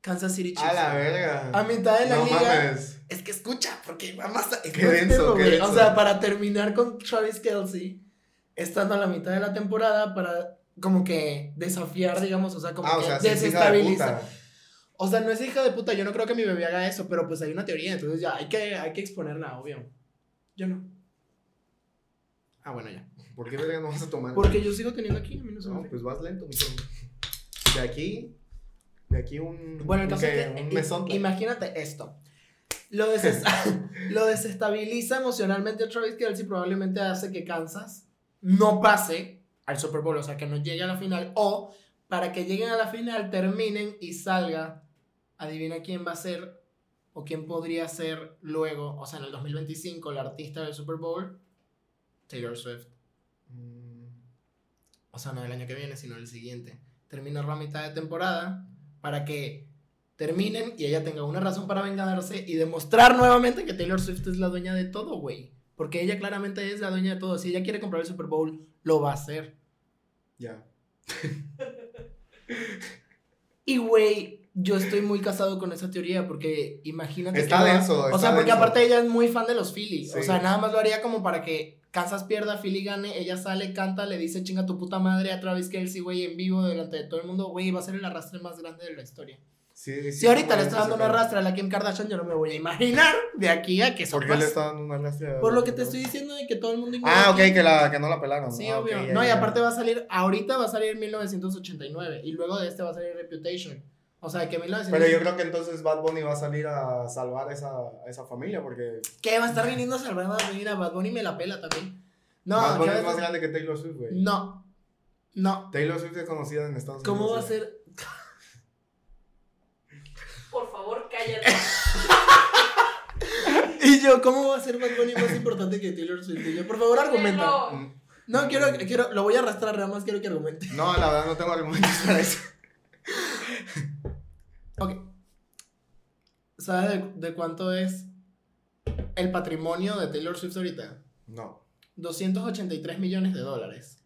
Kansas City Chiefs. A la verga. A mitad de la no liga. mames. Es que escucha, porque vamos a... Qué denso, qué denso. O sea, para terminar con Travis Kelsey, estando a la mitad de la temporada, para como que desafiar, digamos, o sea, como Ah, o que sea, sí es hija de desestabilizar. puta. O sea, no es hija de puta, yo no creo que mi bebé haga eso, pero pues hay una teoría, entonces ya hay que, hay que exponerla, obvio. Yo no. Ah, bueno, ya. ¿Por qué verga no vas a tomar? Porque yo sigo teniendo aquí, a mí no se No, pues vas lento. De aquí. De aquí un. Bueno, el caso que un i- mesón. imagínate esto. Lo, deses- lo desestabiliza emocionalmente a Travis Kelsey, probablemente hace que Kansas no pase al Super Bowl, o sea, que no llegue a la final, o para que lleguen a la final, terminen y salga, adivina quién va a ser o quién podría ser luego, o sea, en el 2025, la artista del Super Bowl, Taylor Swift. Mm, O sea, no el año que viene, sino el siguiente. Termina la mitad de temporada para que terminen y ella tenga una razón para vengarse y demostrar nuevamente que Taylor Swift es la dueña de todo, güey. Porque ella claramente es la dueña de todo. Si ella quiere comprar el Super Bowl, lo va a hacer. Ya. Y, güey, yo estoy muy casado con esa teoría porque imagínate. Está que va- denso, O sea, porque denso. aparte ella es muy fan de los Phillies. O sea, nada más lo haría como para que Kansas pierda, Philly gane. Ella sale, canta, le dice chinga tu puta madre a Travis Kelsey, güey, en vivo delante de todo el mundo. Güey, va a ser el arrastre más grande de la historia. Sí, sí, Si ahorita le está dando un ese pedo. arrastre a la Kim Kardashian, yo no me voy a imaginar de aquí a que ¿Por qué le está dando un arrastre? a- Por lo que te estoy diciendo de que todo el mundo Ah, ok, que, la, que no la pelaron. Sí, Ah, obvio. no, y aparte va a salir, ahorita va a salir 1989 y luego de este va a salir Reputation. O sea, que 1989... Pero yo creo que entonces Bad Bunny va a salir a salvar esa, a esa familia porque ¿Qué? Va a estar viniendo a salvar a venir a Bad Bunny me la pela también. No, Bad Bunny ¿qué es más grande que Taylor Swift, güey. No. No. Taylor Swift es conocida en Estados Unidos. ¿Cómo va a ser? Yo, ¿cómo va a ser Bad Bunny más importante que Taylor Swift? Y yo, por favor, argumenta. Mm, No, quiero, quiero, lo voy a arrastrar, nada más quiero que argumente. No, la verdad no tengo argumentos para eso. Ok. ¿Sabes de, de cuánto es el patrimonio de Taylor Swift ahorita? No. 283 millones de dólares.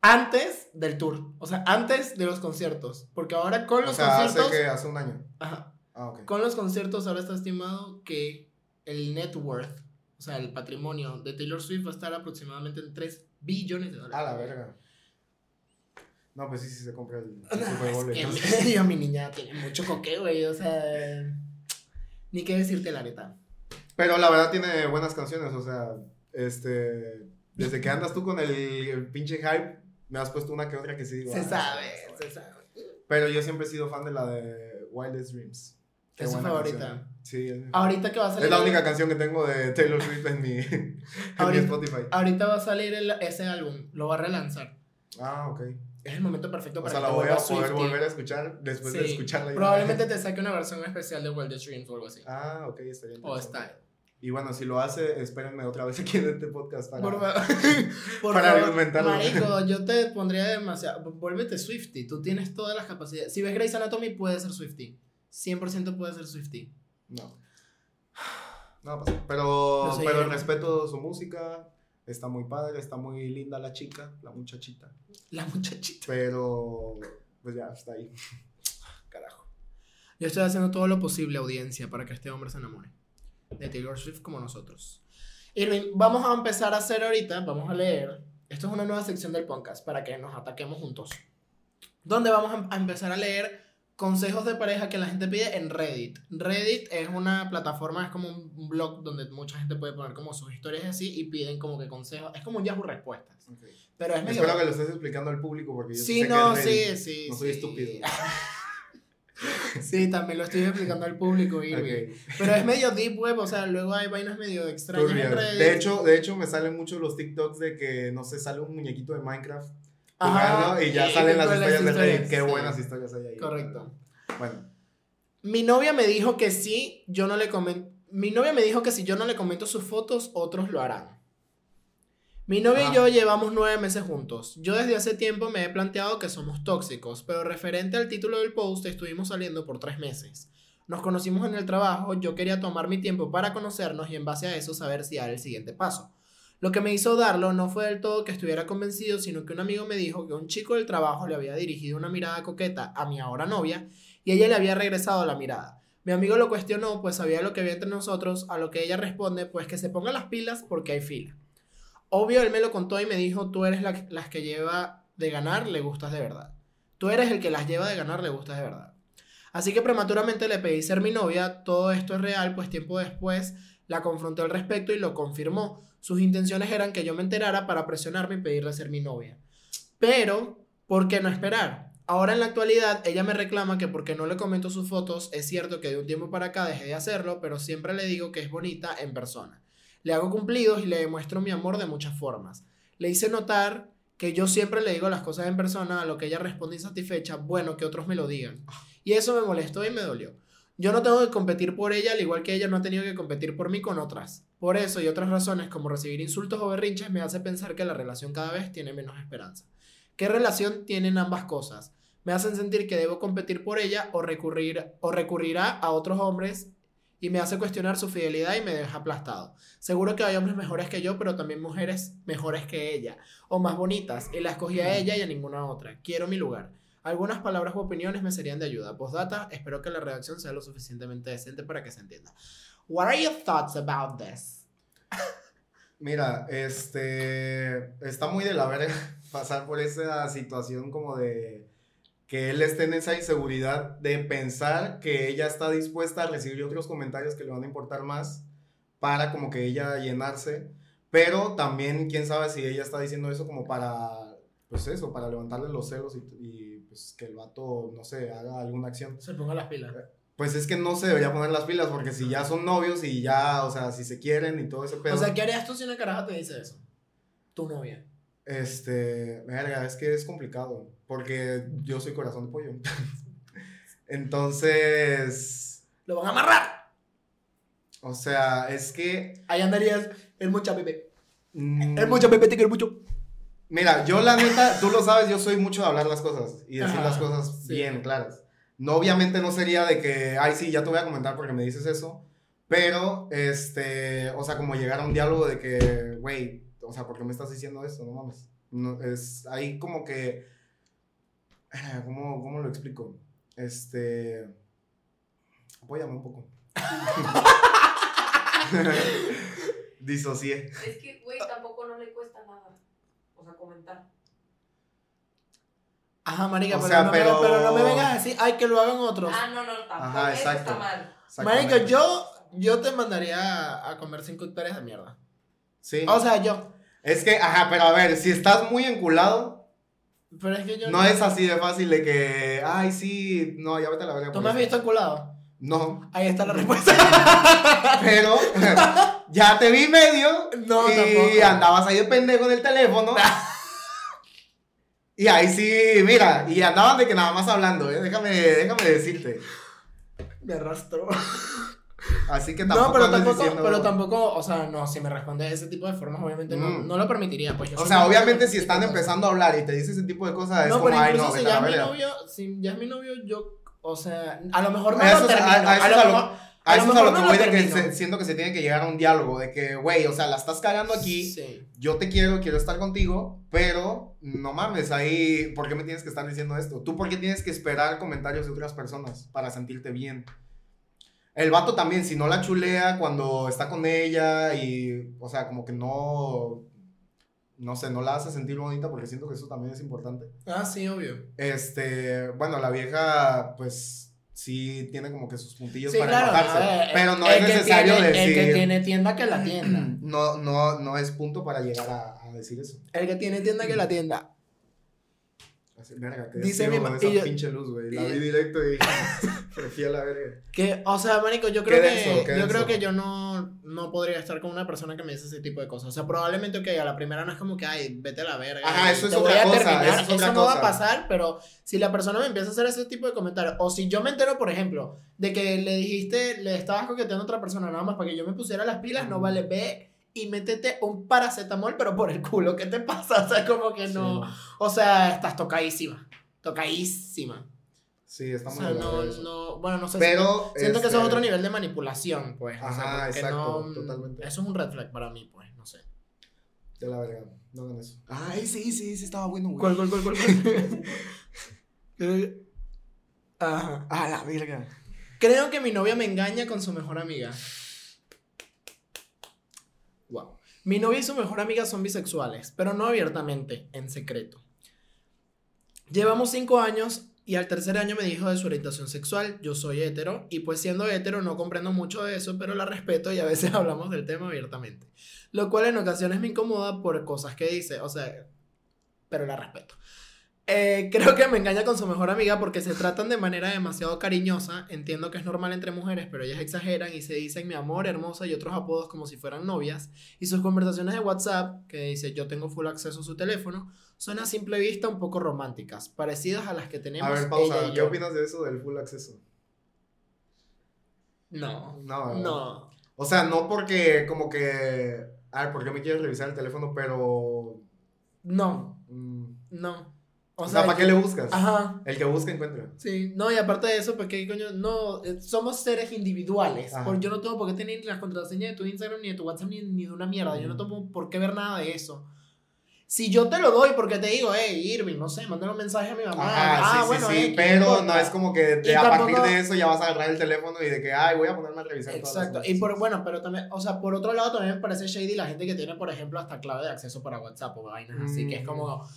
Antes del tour. O sea, antes de los conciertos. Porque ahora con O los sea, hace conciertos. que hace un año. Ajá. Ah, ok. Con los conciertos ahora está estimado que el net worth, o sea, el patrimonio de Taylor Swift va a estar aproximadamente en 3 Billones de A dólares. la verga. No, pues sí, sí se compra el No, Super Bowl. es que entonces. mi, mi niña tiene mucho coque, güey. O sea, ni qué decirte la neta. Pero la verdad tiene buenas canciones, o sea, este, desde que andas tú con el, el pinche hype, me has puesto una que otra que sí digo. Se ah, sabe, se sabe. Pero yo siempre he sido fan de la de Wildest Dreams. Qué ¿Es su favorita? canción. Sí, es, Ahorita que va a salir. es la única canción que tengo de Taylor Swift en mi, en mi Ahorita- Spotify. Ahorita va a salir el- ese álbum. Lo va a relanzar. Ah, ok. Es el momento perfecto O para sea, que la voy a poder volver a escuchar después de Sí, escucharla. ya. Probablemente te saque una versión especial de Wildest Dreams o algo así. Ah, ok, estaría o interesante. Style. Y bueno, si lo hace, espérenme otra vez aquí en este podcast para... Por, por Para favor, argumentarlo. Marico, yo te pondría demasiado. Vuélvete Swifty. Tú tienes todas las capacidades. Si ves Grey's Anatomy, puedes ser Swifty. 100% puedes ser Swifty. No. No pasa. Pero, No pero yo- respeto su música. Está muy padre, está muy linda la chica, la muchachita. La muchachita. Pero, pues ya, está ahí. Carajo. Yo estoy haciendo todo lo posible, audiencia, para que este hombre se enamore. De Taylor Swift como nosotros. Irving, vamos a empezar a hacer ahorita, vamos a leer. Esto es una nueva sección del podcast para que nos ataquemos juntos. Donde vamos a- a empezar a leer consejos de pareja que la gente pide en Reddit. Reddit es una plataforma, es como un blog donde mucha gente puede poner como sus historias así y piden como que consejos. Es como un Yahoo Respuestas. Pero es medio... Espero que lo estés explicando al público porque yo Sí, sé que no, sí, Reddit. sí. No soy sí. estúpido. Sí, también lo estoy explicando al público, Irving. Pero es medio deep web, o sea, luego hay vainas medio extrañas en. Reddit. De hecho, de hecho, me salen muchos los TikToks de que, no sé, sale un muñequito de Minecraft jugando y ya y salen las historias de Qué buenas historias hay ahí. Correcto. Bueno, Mi novia me dijo que sí, yo no le comento. Mi novia me dijo que si yo no le comento sus fotos, otros lo harán. Mi novia Ah. y yo llevamos nueve meses juntos. Yo desde hace tiempo me he planteado que somos tóxicos, pero referente al título del post, estuvimos saliendo por tres meses. Nos conocimos en el trabajo, yo quería tomar mi tiempo para conocernos y en base a eso saber si dar el siguiente paso. Lo que me hizo darlo no fue del todo que estuviera convencido, sino que un amigo me dijo que un chico del trabajo le había dirigido una mirada coqueta a mi ahora novia y ella le había regresado la mirada. Mi amigo lo cuestionó, pues sabía lo que había entre nosotros, a lo que ella responde, pues que se ponga las pilas porque hay fila. Obvio, él me lo contó y me dijo, tú eres la, las que lleva de ganar, le gustas de verdad. Tú eres el que las lleva de ganar, le gustas de verdad. Así que prematuramente le pedí ser mi novia, todo esto es real, pues tiempo después la confronté al respecto y lo confirmó. Sus intenciones eran que yo me enterara para presionarme y pedirle ser mi novia. Pero, ¿por qué no esperar? Ahora en la actualidad ella me reclama que porque no le comento sus fotos, es cierto que de un tiempo para acá dejé de hacerlo, pero siempre le digo que es bonita en persona. Le hago cumplidos y le demuestro mi amor de muchas formas. Le hice notar que yo siempre le digo las cosas en persona, a lo que ella responde insatisfecha, bueno, que otros me lo digan. Y eso me molestó y me dolió. Yo no tengo que competir por ella, al igual que ella no ha tenido que competir por mí con otras. Por eso y otras razones, como recibir insultos o berrinches, me hace pensar que la relación cada vez tiene menos esperanza. ¿Qué relación tienen ambas cosas? Me hacen sentir que debo competir por ella o, recurrir, o recurrirá a otros hombres y me hace cuestionar su fidelidad y me deja aplastado. Seguro que hay hombres mejores que yo, pero también mujeres mejores que ella, o más bonitas, y la escogí a ella y a ninguna otra. Quiero mi lugar. Algunas palabras u opiniones me serían de ayuda. Postdata, espero que la redacción sea lo suficientemente decente para que se entienda. What are your thoughts about this? Mira, este está muy de la verga pasar por esa situación como de que él esté en esa inseguridad de pensar que ella está dispuesta a recibir otros comentarios que le van a importar más para como que ella llenarse, pero también quién sabe si ella está diciendo eso como para, pues eso, para levantarle los celos y, y, pues que el vato, no sé, haga alguna acción. Se ponga las pilas. Pues es que no se debería poner las pilas porque si ya son novios y ya, o sea, si se quieren y todo ese pedo. O sea, ¿qué harías tú si una caraja te dice eso? Tu novia. Este, verga, es que es complicado, porque yo soy corazón de pollo. Entonces, Lo van a amarrar. o sea, es que... Ahí andarías el mucha bebé. mm, El mucha bebé te quiero mucho. Mira, yo la neta, tú lo sabes, yo soy mucho de hablar las cosas y decir Ajá, las cosas sí. bien claras. No, obviamente no sería de que, ay, sí, ya te voy a comentar porque me dices eso, pero, este, o sea, como llegar a un diálogo de que, güey, o sea, ¿por qué me estás diciendo esto? No mames. No, es ahí como que, ¿cómo, cómo lo explico? Este, apóyame un poco. Disocié. Es que, güey, tampoco sea, comentar. Ajá, marica, O pero, sea, no pero- Me, pero no me vengas a decir, ay, que lo hagan otros. Ah, no, no, tampoco. Ajá, Eso exacto. está mal. Marica, yo, yo te mandaría a, a comer cinco hectáreas de mierda. Sí. O sea, yo. es que, ajá, pero a ver, si estás muy enculado, Pero es que yo. no es así de fácil de que, ay, sí, no, ya vete a la verga. ¿Tú me has eso". visto enculado? No, Ahí está la respuesta. pero ya te vi medio No, y tampoco. andabas ahí de pendejo en el teléfono. y ahí sí, mira, y andaban de que nada más hablando, ¿eh? déjame, déjame decirte. Me arrastró. Así que tampoco No, pero tampoco, diciendo- pero tampoco, o sea, no, si me responde de ese tipo de formas, obviamente no, Mm. no lo permitiría. Pues, yo O sea, obviamente si están empezando a hablar y te dice ese tipo de cosas, es No, como, pero ay, no, si ya es mi novio, si ya es mi novio, yo, o sea, a lo mejor no A lo termino. a eso a es lo a lo- mejor- A lo eso es a lo que no voy de que se- siento que se tiene que llegar a un diálogo, de que, güey, o sea, la estás cagando aquí, Sí. yo te quiero, quiero estar contigo, pero no mames, ahí, ¿por qué me tienes que estar diciendo esto? ¿Tú por qué tienes que esperar comentarios de otras personas para sentirte bien? El vato también, si no la chulea cuando está con ella y, o sea, como que no, no sé, no la hace sentir bonita porque siento que eso también es importante. Ah, sí, obvio. Este, bueno, la vieja, pues, sí tiene como que sus puntillos Sí, para claro. enojarse, ver, pero no es necesario tiene- decir... El que tiene tienda que la tienda. No, no, no es punto para llegar a, a decir eso. El que tiene tienda que la tienda. Así, verga, que Dice mi mi ma- esa pinche luz, güey. La y- vi directo y fui a la verga. Que, o sea, marico, yo creo que yo creo que yo no, no podría estar con una persona que me dice ese tipo de cosas. O sea, probablemente, ok, a la primera no es como que, ay, vete a la verga. Ajá, eso es te otra cosa, eso es otra no va a cosa. pasar, pero si la persona me empieza a hacer ese tipo de comentarios, o si yo me entero, por ejemplo, de que le dijiste, le estabas coqueteando a otra persona nada más para que yo me pusiera las pilas, no vale, ve y métete un paracetamol, pero por el culo, ¿qué te pasa? O sea, como que no. O sea, estás tocadísima. Tocadísima. Sí, O estamos sea, en la no, bueno, no sé Pero. si. Siento que eso es este, otro nivel de manipulación, pues. o sea, Ajá, exacto, no- totalmente. Eso es un red flag para mí, pues, no sé. De la verga. No hagan eso. Ay, sí, sí, sí, estaba bueno, güey. ¿Cuál, cuál, cuál, cuál? Que- Ajá. Ah, la verga. Creo que mi novia me engaña con su mejor amiga. Mi novia y su mejor amiga son bisexuales, pero no abiertamente, en secreto. Llevamos cinco años y al tercer año me dijo de su orientación sexual, yo soy hetero, y pues siendo hetero no comprendo mucho de eso, pero la respeto y a veces hablamos del tema abiertamente. Lo cual en ocasiones me incomoda por cosas que dice, o sea, pero la respeto. Eh, creo que me engaña con su mejor amiga porque se tratan de manera demasiado cariñosa. Entiendo que es normal entre mujeres, pero ellas exageran y se dicen mi amor, hermosa y otros apodos como si fueran novias. Y sus conversaciones de WhatsApp, que dice yo tengo full acceso a su teléfono, son a simple vista un poco románticas, parecidas a las que tenemos A ver, ella pausa. y ¿Qué yo. opinas de eso del full acceso? No, No, no. O sea, no porque, como que. Ay, ¿por qué me quieres revisar el teléfono? Pero. No, mm, no. O, sea, ¿para qué le buscas? Ajá. El que busca encuentra. Sí, no, y aparte de eso, porque coño, no, eh, somos seres individuales. Por, yo no tengo por qué tener las contraseñas de tu Instagram, ni de tu WhatsApp, ni, ni de una mierda. Yo no Mm. tengo por qué ver nada de eso. Si yo te lo doy porque te digo, hey, Irving, no sé, mándale un mensaje a mi mamá. Ajá, ah, sí, bueno, sí, sí. eh, ¿qué pero no es como que de- a tampoco- partir de eso ya vas a agarrar el teléfono y de que, ay, voy a ponerme a revisar Exacto. Y por, bueno, pero también, o sea, por otro lado también me parece shady la gente que tiene, por ejemplo, hasta clave de acceso para WhatsApp o vainas así, que es Mm. como,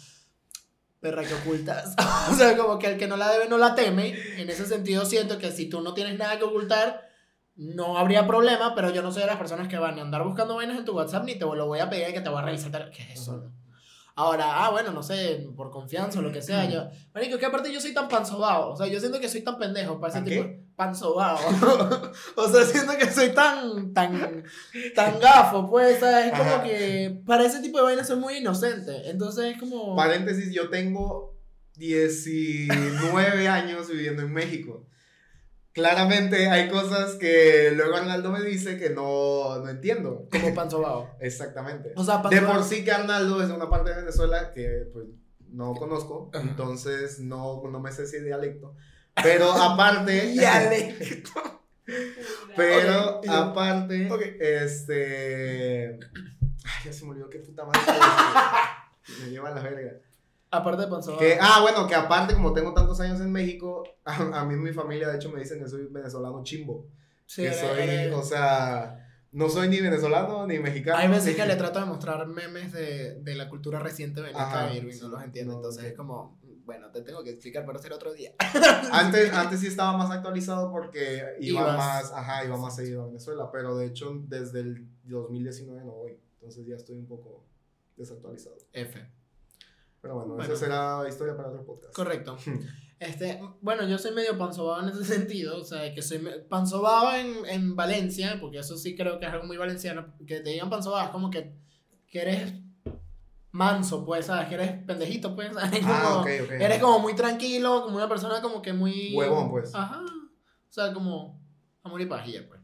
perra que ocultas. o sea, como que el que no la debe no la teme. En ese sentido siento que si tú no tienes nada que ocultar, no habría problema, pero yo no soy de las personas que van a andar buscando vainas en tu WhatsApp ni te lo voy a pedir que te voy a revisar. ¿Qué es eso? Ajá. Ahora, ah, bueno, no sé, por confianza o lo que sea, yo, marico, que aparte yo soy tan pansobao, o sea, yo siento que soy tan pendejo para ese ¿A tipo, qué? Pansobao, o sea, siento que soy tan, tan, tan gafo, pues, ¿sabes? Es como Ajá. que para ese tipo de vainas soy muy inocente, entonces es como, Paréntesis, yo tengo 19 años viviendo en México. Claramente hay cosas que luego Arnaldo me dice que no, no entiendo. como pansobao, Exactamente. o sea, De por sí que Arnaldo es de una parte de Venezuela que pues no conozco, entonces no, no me sé ese dialecto. Pero aparte, pero y yo- aparte, ok. este... Ay, ya se me olvidó qué puta madre. me lleva la verga. aparte de Que, ah, bueno, que aparte, como tengo tantos años en México, a, a mí mi familia, de hecho, me dicen que soy venezolano chimbo. sí, que soy, o sea, no soy ni venezolano ni mexicano. Hay veces que le trato de mostrar memes de, de la cultura reciente de Ajá, Venezuela Irving, no los entiendo. no, entonces es como, bueno, te tengo que explicar, pero será otro día. Antes, antes sí estaba más actualizado porque iba Ibas. más, ajá, iba más seguido a Venezuela, pero de hecho desde el 2019 no voy, entonces ya estoy un poco desactualizado. F. Pero bueno, Bueno. esa será historia para otro podcast. Correcto. Este, bueno, yo soy medio panzobado en ese sentido, o sea, que soy panzobado en, en Valencia, porque eso sí creo que es algo muy valenciano, que te digan panzobado es como que, que eres manso, pues, ¿sabes? Que eres pendejito, pues, ¿sabes? Ah, Como- ok, ok. Eres como muy tranquilo, como una persona como que muy... Huevón, pues. Ajá. O sea, como amor y pajilla, pues.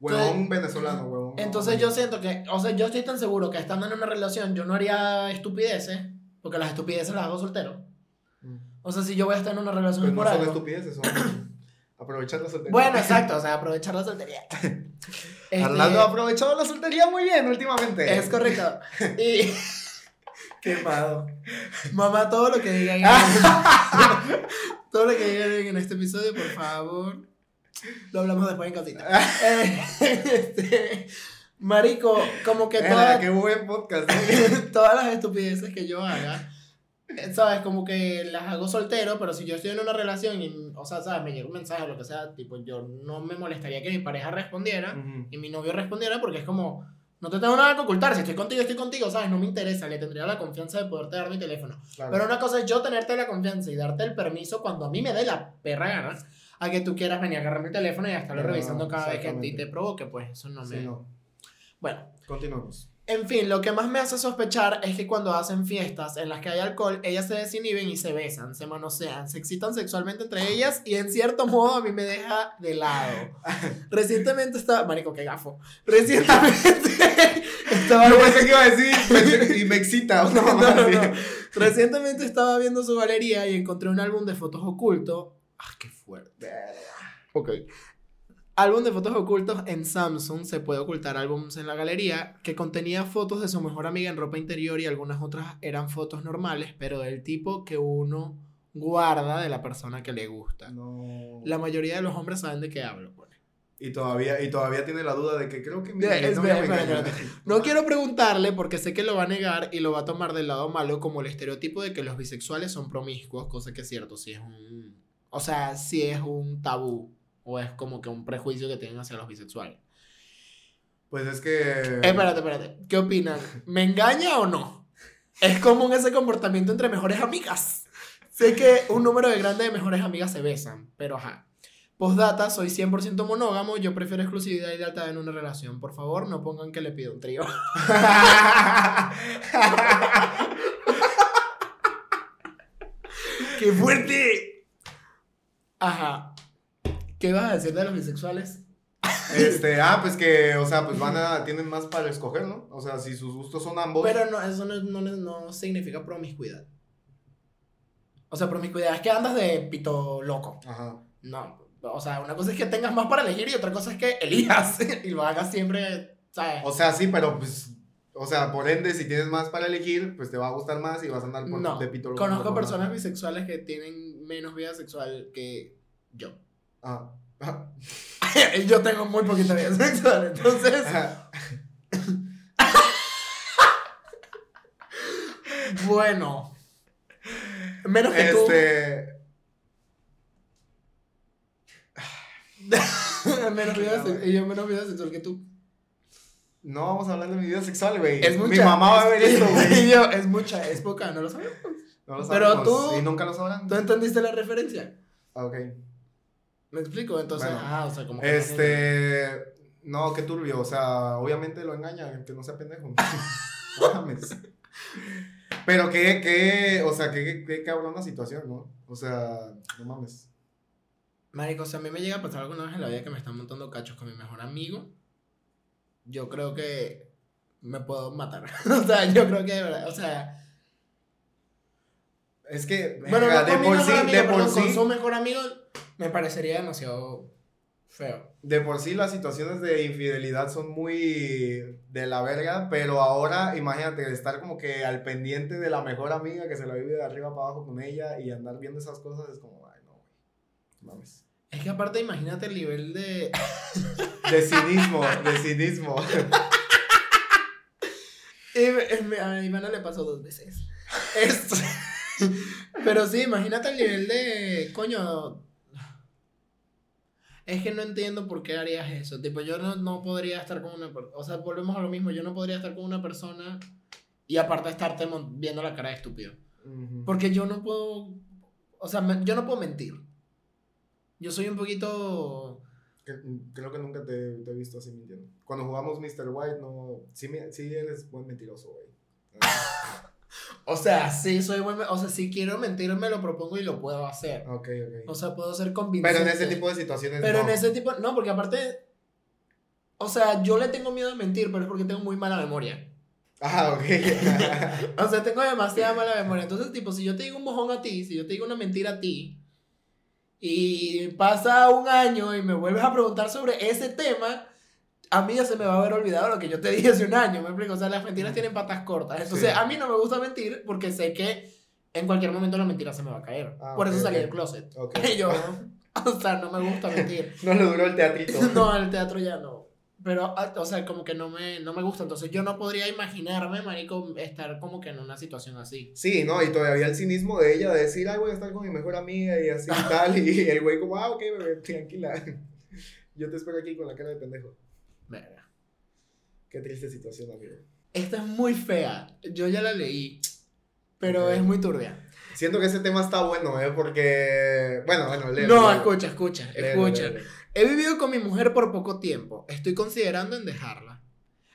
Huevón venezolano, huevón. Entonces yo siento que, o sea, yo estoy tan seguro que estando en una relación yo no haría estupideces, porque las estupideces las hago soltero. Mm. O sea, si yo voy a estar en una relación Pues no por son algo. estupideces, son aprovechar la soltería. Bueno, exacto, o sea, aprovechar la soltería. Este, Arnaldo ha aprovechado la soltería muy bien últimamente. es correcto. Y. Quemado. Mamá, todo lo que digan. todo lo que digan en este episodio, por favor. Lo hablamos después en casita. Eh, este, marico, como que Era, todas, qué buen podcast. ¿eh? todas las estupideces que yo haga, ¿sabes? Como que las hago soltero, pero si yo estoy en una relación y, o sea, ¿sabes? Me llega un mensaje o lo que sea, tipo, yo no me molestaría que mi pareja respondiera Ujú. y mi novio respondiera porque es como, no te tengo nada que ocultar, si estoy contigo, estoy contigo, ¿sabes? No me interesa, le tendría la confianza de poderte dar mi teléfono. Claro. Pero una cosa es yo tenerte la confianza y darte el permiso cuando a mí me dé la perra gana a que tú quieras venir a agarrar mi teléfono y a estarlo No, revisando cada vez que a ti te provoque, pues eso no me... Sí, no. Bueno, Continuamos. En fin, lo que más me hace sospechar es que cuando hacen fiestas en las que hay alcohol, ellas se desinhiben y se besan, se manosean, se excitan sexualmente entre ellas y en cierto modo a mí me deja de lado. Recientemente estaba... Marico, qué gafo. Recientemente estaba... Pensé que iba a decir y me excita No, no, no. Recientemente estaba viendo su galería y encontré un álbum de fotos oculto. ¡Ah, qué fuerte! Ok. Álbum de fotos ocultos en Samsung. Se puede ocultar álbums en la galería que contenía fotos de su mejor amiga en ropa interior y algunas otras eran fotos normales, pero del tipo que uno guarda de la persona que le gusta. No. La mayoría de los hombres saben de qué hablo. pues. Y todavía, y todavía tiene la duda de que creo que mi No quiero preguntarle porque sé que lo va a negar y lo va a tomar del lado malo como el estereotipo de que los bisexuales son promiscuos, cosa que es cierto, si es un... O sea, si es un tabú o es como que un prejuicio que tienen hacia los bisexuales. Pues es que. Espérate, espérate. ¿Qué opinan? ¿Me engaña o no? Es común ese comportamiento entre mejores amigas. Sé que un número de grande de mejores amigas se besan, pero ajá. Postdata, soy 100% monógamo, yo prefiero exclusividad y lealtad en una relación. Por favor, no pongan que le pido un trío. ¡Qué fuerte! Ajá. ¿Qué vas a decir de los bisexuales? Este, ah, pues que, o sea, pues van a, tienen más para escoger, ¿no? O sea, si sus gustos son ambos. Pero no, eso no, no, no significa promiscuidad. O sea, promiscuidad es que andas de pito loco. Ajá. No, o sea, una cosa es que tengas más para elegir y otra cosa es que elijas y lo hagas siempre, ¿sabes? O sea, sí, pero pues. O sea, por ende, si tienes más para elegir, pues te va a gustar más y vas a andar por No, de pito loco conozco personas bisexuales que tienen menos vida sexual que yo. Ah. Yo tengo muy poquita vida sexual, entonces... Bueno. Menos que tú. Este. menos vida se- y yo menos vida sexual que tú. No vamos a hablar de mi vida sexual, güey. Es mucha. Mi mamá va a ver esto, güey. es mucha, es poca, no lo sabemos. No lo Pero sabemos, tú- Y nunca lo sabrán. ¿Tú entendiste la referencia? Ok. ¿Me explico? Entonces, Bueno, ah, o sea, como que. Este. No, qué turbio. O sea, obviamente lo engaña, que no sea pendejo. Pero qué, qué, o sea, qué, qué cabrona situación, ¿no? O sea, no mames. Marico, o sea, a mí me llega a pasar alguna vez en la vida que me están montando cachos con mi mejor amigo. Yo creo que me puedo matar. o sea, yo creo que o sea. Es que, Bueno, no de por sí, amigo, con su mejor amigo me parecería demasiado feo. de por sí las situaciones de infidelidad son muy de la verga, pero ahora imagínate estar como que al pendiente de la mejor amiga que se la vive de arriba para abajo con ella y andar viendo esas cosas es como, ay, no, güey. Mames. Es que aparte, imagínate el nivel de. De cinismo, de cinismo. Y me- me- a Ivana le pasó dos veces. Esto. Pero sí, imagínate el nivel de. Coño. Es que no entiendo por qué harías eso. Tipo, yo no, no podría estar con una persona. O sea, volvemos a lo mismo. Yo no podría estar con una persona y aparte estarte viendo la cara de estúpido. Porque yo no puedo. O sea, me- yo no puedo mentir. Yo soy un poquito. Cre- Creo que nunca te, te he visto así mintiendo. Cuando jugamos Mr. White, no. Sí, sí eres buen mentiroso, güey. O sea, sí soy buen. O sea, si quiero mentir, me lo propongo y lo puedo hacer. Ok, ok. O sea, puedo ser convincente. Pero en ese tipo de situaciones. Pero no. en ese tipo. No, porque aparte. O sea, yo le tengo miedo a mentir, pero es porque tengo muy mala memoria. Ah, ok. O sea, tengo demasiada mala memoria. Entonces, tipo, si yo te digo un mojón a ti, si yo te digo una mentira a ti, y pasa un año y me vuelves a preguntar sobre ese tema, a mí ya se me va a haber olvidado lo que yo te dije hace un año. Me explico. O sea, las mentiras tienen patas cortas. Entonces, Sí. a mí no me gusta mentir porque sé que en cualquier momento la mentira se me va a caer. Ah, Por eso ok, salí ok. del closet. Ok. Y yo, o sea, no me gusta mentir. No le duró el teatrito. No, el teatro ya no. Pero, ah, o sea, como que no me, no me gusta. Entonces, yo no podría imaginarme, marico, estar como que en una situación así. Sí, no, y todavía el cinismo de ella de decir, ay, voy a estar con mi mejor amiga y así y tal. Y el güey, como, ah, ok, bebé, tranquila. Yo te espero aquí con la cara de pendejo. Verga. Qué triste situación, amigo. Esta es muy fea. Yo ya la leí. Pero es muy turbia. Siento que ese tema está bueno, ¿eh? Porque. Bueno, bueno, léelo, no, léelo. escucha, escucha, Léelo, escucha. He vivido con mi mujer por poco tiempo. Estoy considerando en dejarla.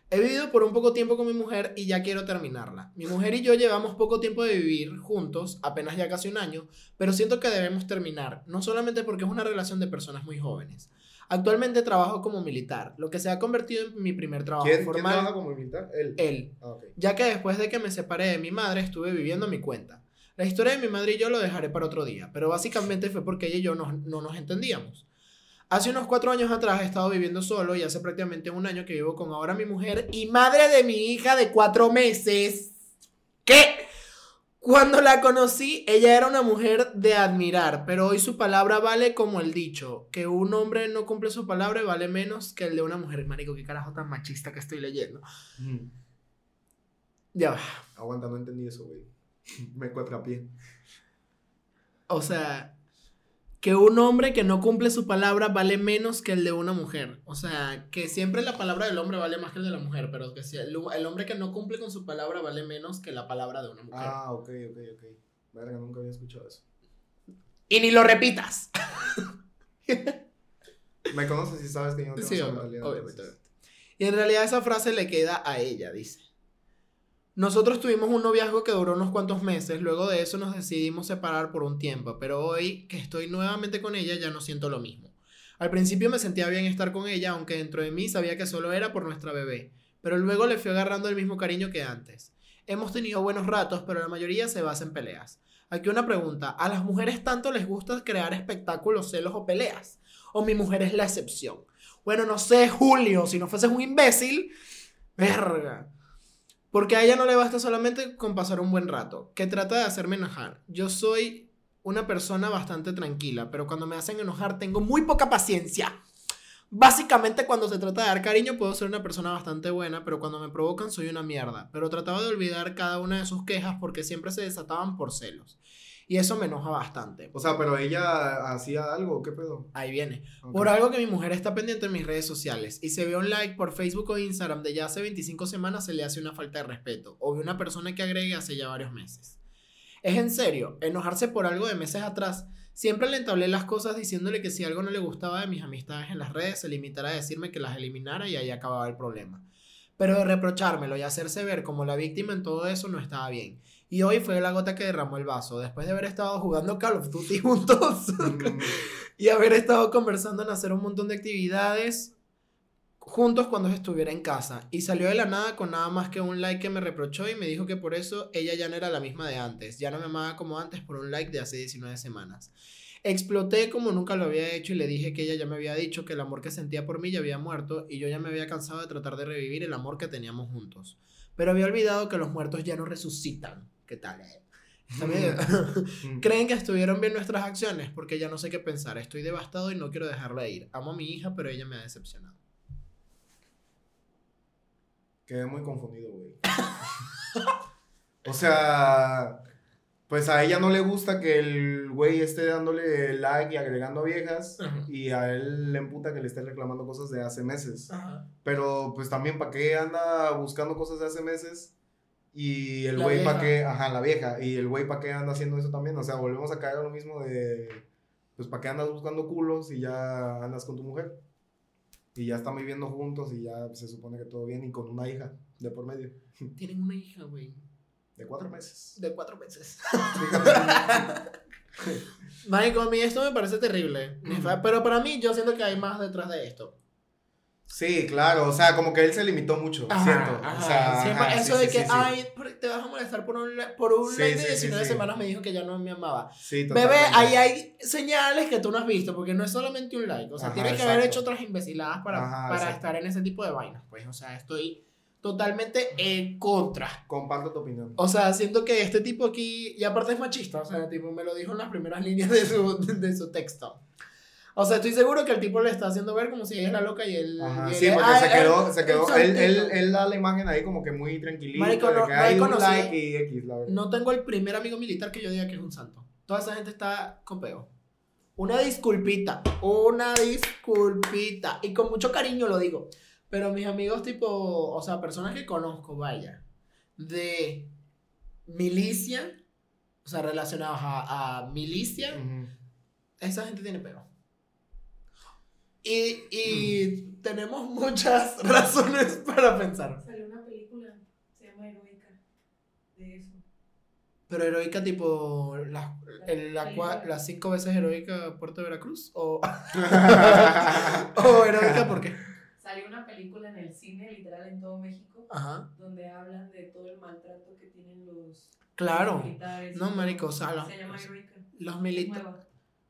He vivido por un poco tiempo con mi mujer y ya quiero terminarla. Mi mujer y yo llevamos poco tiempo de vivir juntos, apenas ya casi un año, pero siento que debemos terminar, no solamente porque es una relación de personas muy jóvenes. Actualmente trabajo como militar, lo que se ha convertido en mi primer trabajo ¿Quién, ¿Quién formal. trabaja como militar? Él. Él, Ah, ok. ya que después de que me separé de mi madre estuve viviendo a mi cuenta. La historia de mi madre y yo lo dejaré para otro día, pero básicamente fue porque ella y yo no, no nos entendíamos. Hace unos cuatro años atrás he estado viviendo solo y hace prácticamente un año que vivo con ahora mi mujer y madre de mi hija de cuatro meses. ¿Qué? Cuando la conocí, ella era una mujer de admirar, pero hoy su palabra vale como el dicho, que un hombre no cumple su palabra y vale menos que el de una mujer. Marico, qué carajo tan machista que estoy leyendo. Ya va. Aguanta, no entendí eso, güey. Me cuatrapié. O sea, que un hombre que no cumple su palabra vale menos que el de una mujer. O sea, que siempre la palabra del hombre vale más que el de la mujer, pero que si el, el hombre que no cumple con su palabra vale menos que la palabra de una mujer. Ah, ok, ok, ok. Verga, nunca había escuchado eso. Y ni lo repitas. Me conoces y sabes que yo no tengo Sí, esa obviamente. Y en realidad esa frase le queda a ella, dice. Nosotros tuvimos un noviazgo que duró unos cuantos meses, luego de eso nos decidimos separar por un tiempo, pero hoy que estoy nuevamente con ella ya no siento lo mismo. Al principio me sentía bien estar con ella, aunque dentro de mí sabía que solo era por nuestra bebé, pero luego le fui agarrando el mismo cariño que antes. Hemos tenido buenos ratos, pero la mayoría se basa en peleas. Aquí una pregunta, ¿a las mujeres tanto les gusta crear espectáculos, celos o peleas? ¿O mi mujer es la excepción? Bueno, no sé, Julio, si no fueses un imbécil, verga. Porque a ella no le basta solamente con pasar un buen rato, que trata de hacerme enojar. Yo soy una persona bastante tranquila, pero cuando me hacen enojar tengo muy poca paciencia. Básicamente cuando se trata de dar cariño puedo ser una persona bastante buena, pero cuando me provocan soy una mierda. Pero trataba de olvidar cada una de sus quejas porque siempre se desataban por celos. Y eso me enoja bastante. O sea, pero ella hacía algo, ¿qué pedo? Ahí viene. Por algo que mi mujer está pendiente en mis redes sociales y se ve un like por Facebook o Instagram de ya hace 25 semanas se le hace una falta de respeto o de una persona que agregue hace ya varios meses. Es en serio, enojarse por algo de meses atrás. Siempre le entablé las cosas diciéndole que si algo no le gustaba de mis amistades en las redes se limitara a decirme que las eliminara y ahí acababa el problema. Pero de reprochármelo y hacerse ver como la víctima en todo eso no estaba bien. Y hoy fue la gota que derramó el vaso, después de haber estado jugando Call of Duty juntos. Y haber estado conversando en hacer un montón de actividades juntos cuando estuviera en casa. Y salió de la nada con nada más que un like que me reprochó y me dijo que por eso ella ya no era la misma de antes. Ya no me amaba como antes por un like de hace 19 semanas. Exploté como nunca lo había hecho y le dije que ella ya me había dicho que el amor que sentía por mí ya había muerto y yo ya me había cansado de tratar de revivir el amor que teníamos juntos. Pero había olvidado que los muertos ya no resucitan. ¿Qué tal? Mm. ¿Creen que estuvieron bien nuestras acciones? Porque ya no sé qué pensar. Estoy devastado y no quiero dejarla ir. Amo a mi hija, pero ella me ha decepcionado. Quedé muy confundido, güey. o sea, pues a ella no le gusta que el güey esté dándole like y agregando viejas. Ajá. Y a él le emputa que le esté reclamando cosas de hace meses. Ajá. Pero pues también, ¿para qué anda buscando cosas de hace meses? Y el güey, ¿para vieja. qué? Ajá, la vieja. Y el güey, ¿para qué anda haciendo eso también? O sea, volvemos a caer a lo mismo de. Pues, ¿para qué andas buscando culos y ya andas con tu mujer? Y ya están viviendo juntos y ya se supone que todo bien y con una hija de por medio. Tienen una hija, güey. De cuatro meses. De cuatro meses. Marico, a mí esto me parece terrible. Pero para mí, yo siento que hay más detrás de esto. Sí, claro. O sea, como que él se limitó mucho, Ajá, siento. ajá. O sea, Siempre ajá, eso sí, de que, sí, sí. ay, te vas a molestar por un, por un de sí, 19 sí. semanas me dijo que ya no me amaba. Sí, Bebé, ahí hay señales que tú no has visto, porque no es solamente un like. O sea, tienes que haber exacto. hecho otras imbeciladas para, para exacto. estar en ese tipo de vainas. Pues, o sea, estoy totalmente en contra. Comparto tu opinión. O sea, siento que este tipo aquí, y aparte es machista, o sea, tipo, me lo dijo en las primeras líneas de su, de su texto. O sea, estoy seguro que el tipo le está haciendo ver como si ella es la loca y él... Ajá, y él sí, porque ah, se él- quedó, se él quedó, sabe él, él, él da la imagen ahí como que muy tranquilito, Marico, no- hay un like y X, la verdad. No tengo el primer amigo militar que yo diga que es un santo. Toda esa gente está con peo. Una disculpita, una disculpita. Y con mucho cariño lo digo. Pero mis amigos tipo, o sea, personas que conozco, vaya, de milicia, o sea, relacionados a, a milicia, Ujú. esa gente tiene peo. Y, y tenemos muchas razones para pensar. Salió una película, se llama Heroica, de eso. Pero heroica tipo las el- la cua- las cinco veces heroica Puerto Veracruz o, o heroica porque Salió una película en el cine, literal en todo México, ajá donde hablan de todo el maltrato que tienen los claro militares. no marico o sea los, Se llama Heroica. los, Es milita- nueva.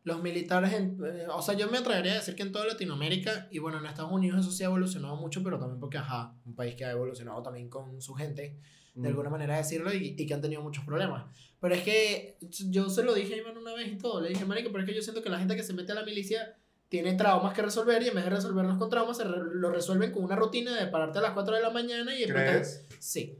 Los militares en- eh, o sea yo me atrevería a decir que en toda Latinoamérica y bueno en Estados Unidos eso sí ha evolucionado mucho pero también porque ajá un país que ha evolucionado también con su gente de alguna manera decirlo y, y que han tenido muchos problemas. Pero es que yo se lo dije a Iván una vez y todo, le dije, marico, pero es que yo siento que la gente que se mete a la milicia tiene traumas que resolver y en vez de resolverlos con traumas, se re- lo resuelven con una rutina de pararte a las 4 de la mañana y ¿Crees? Sí.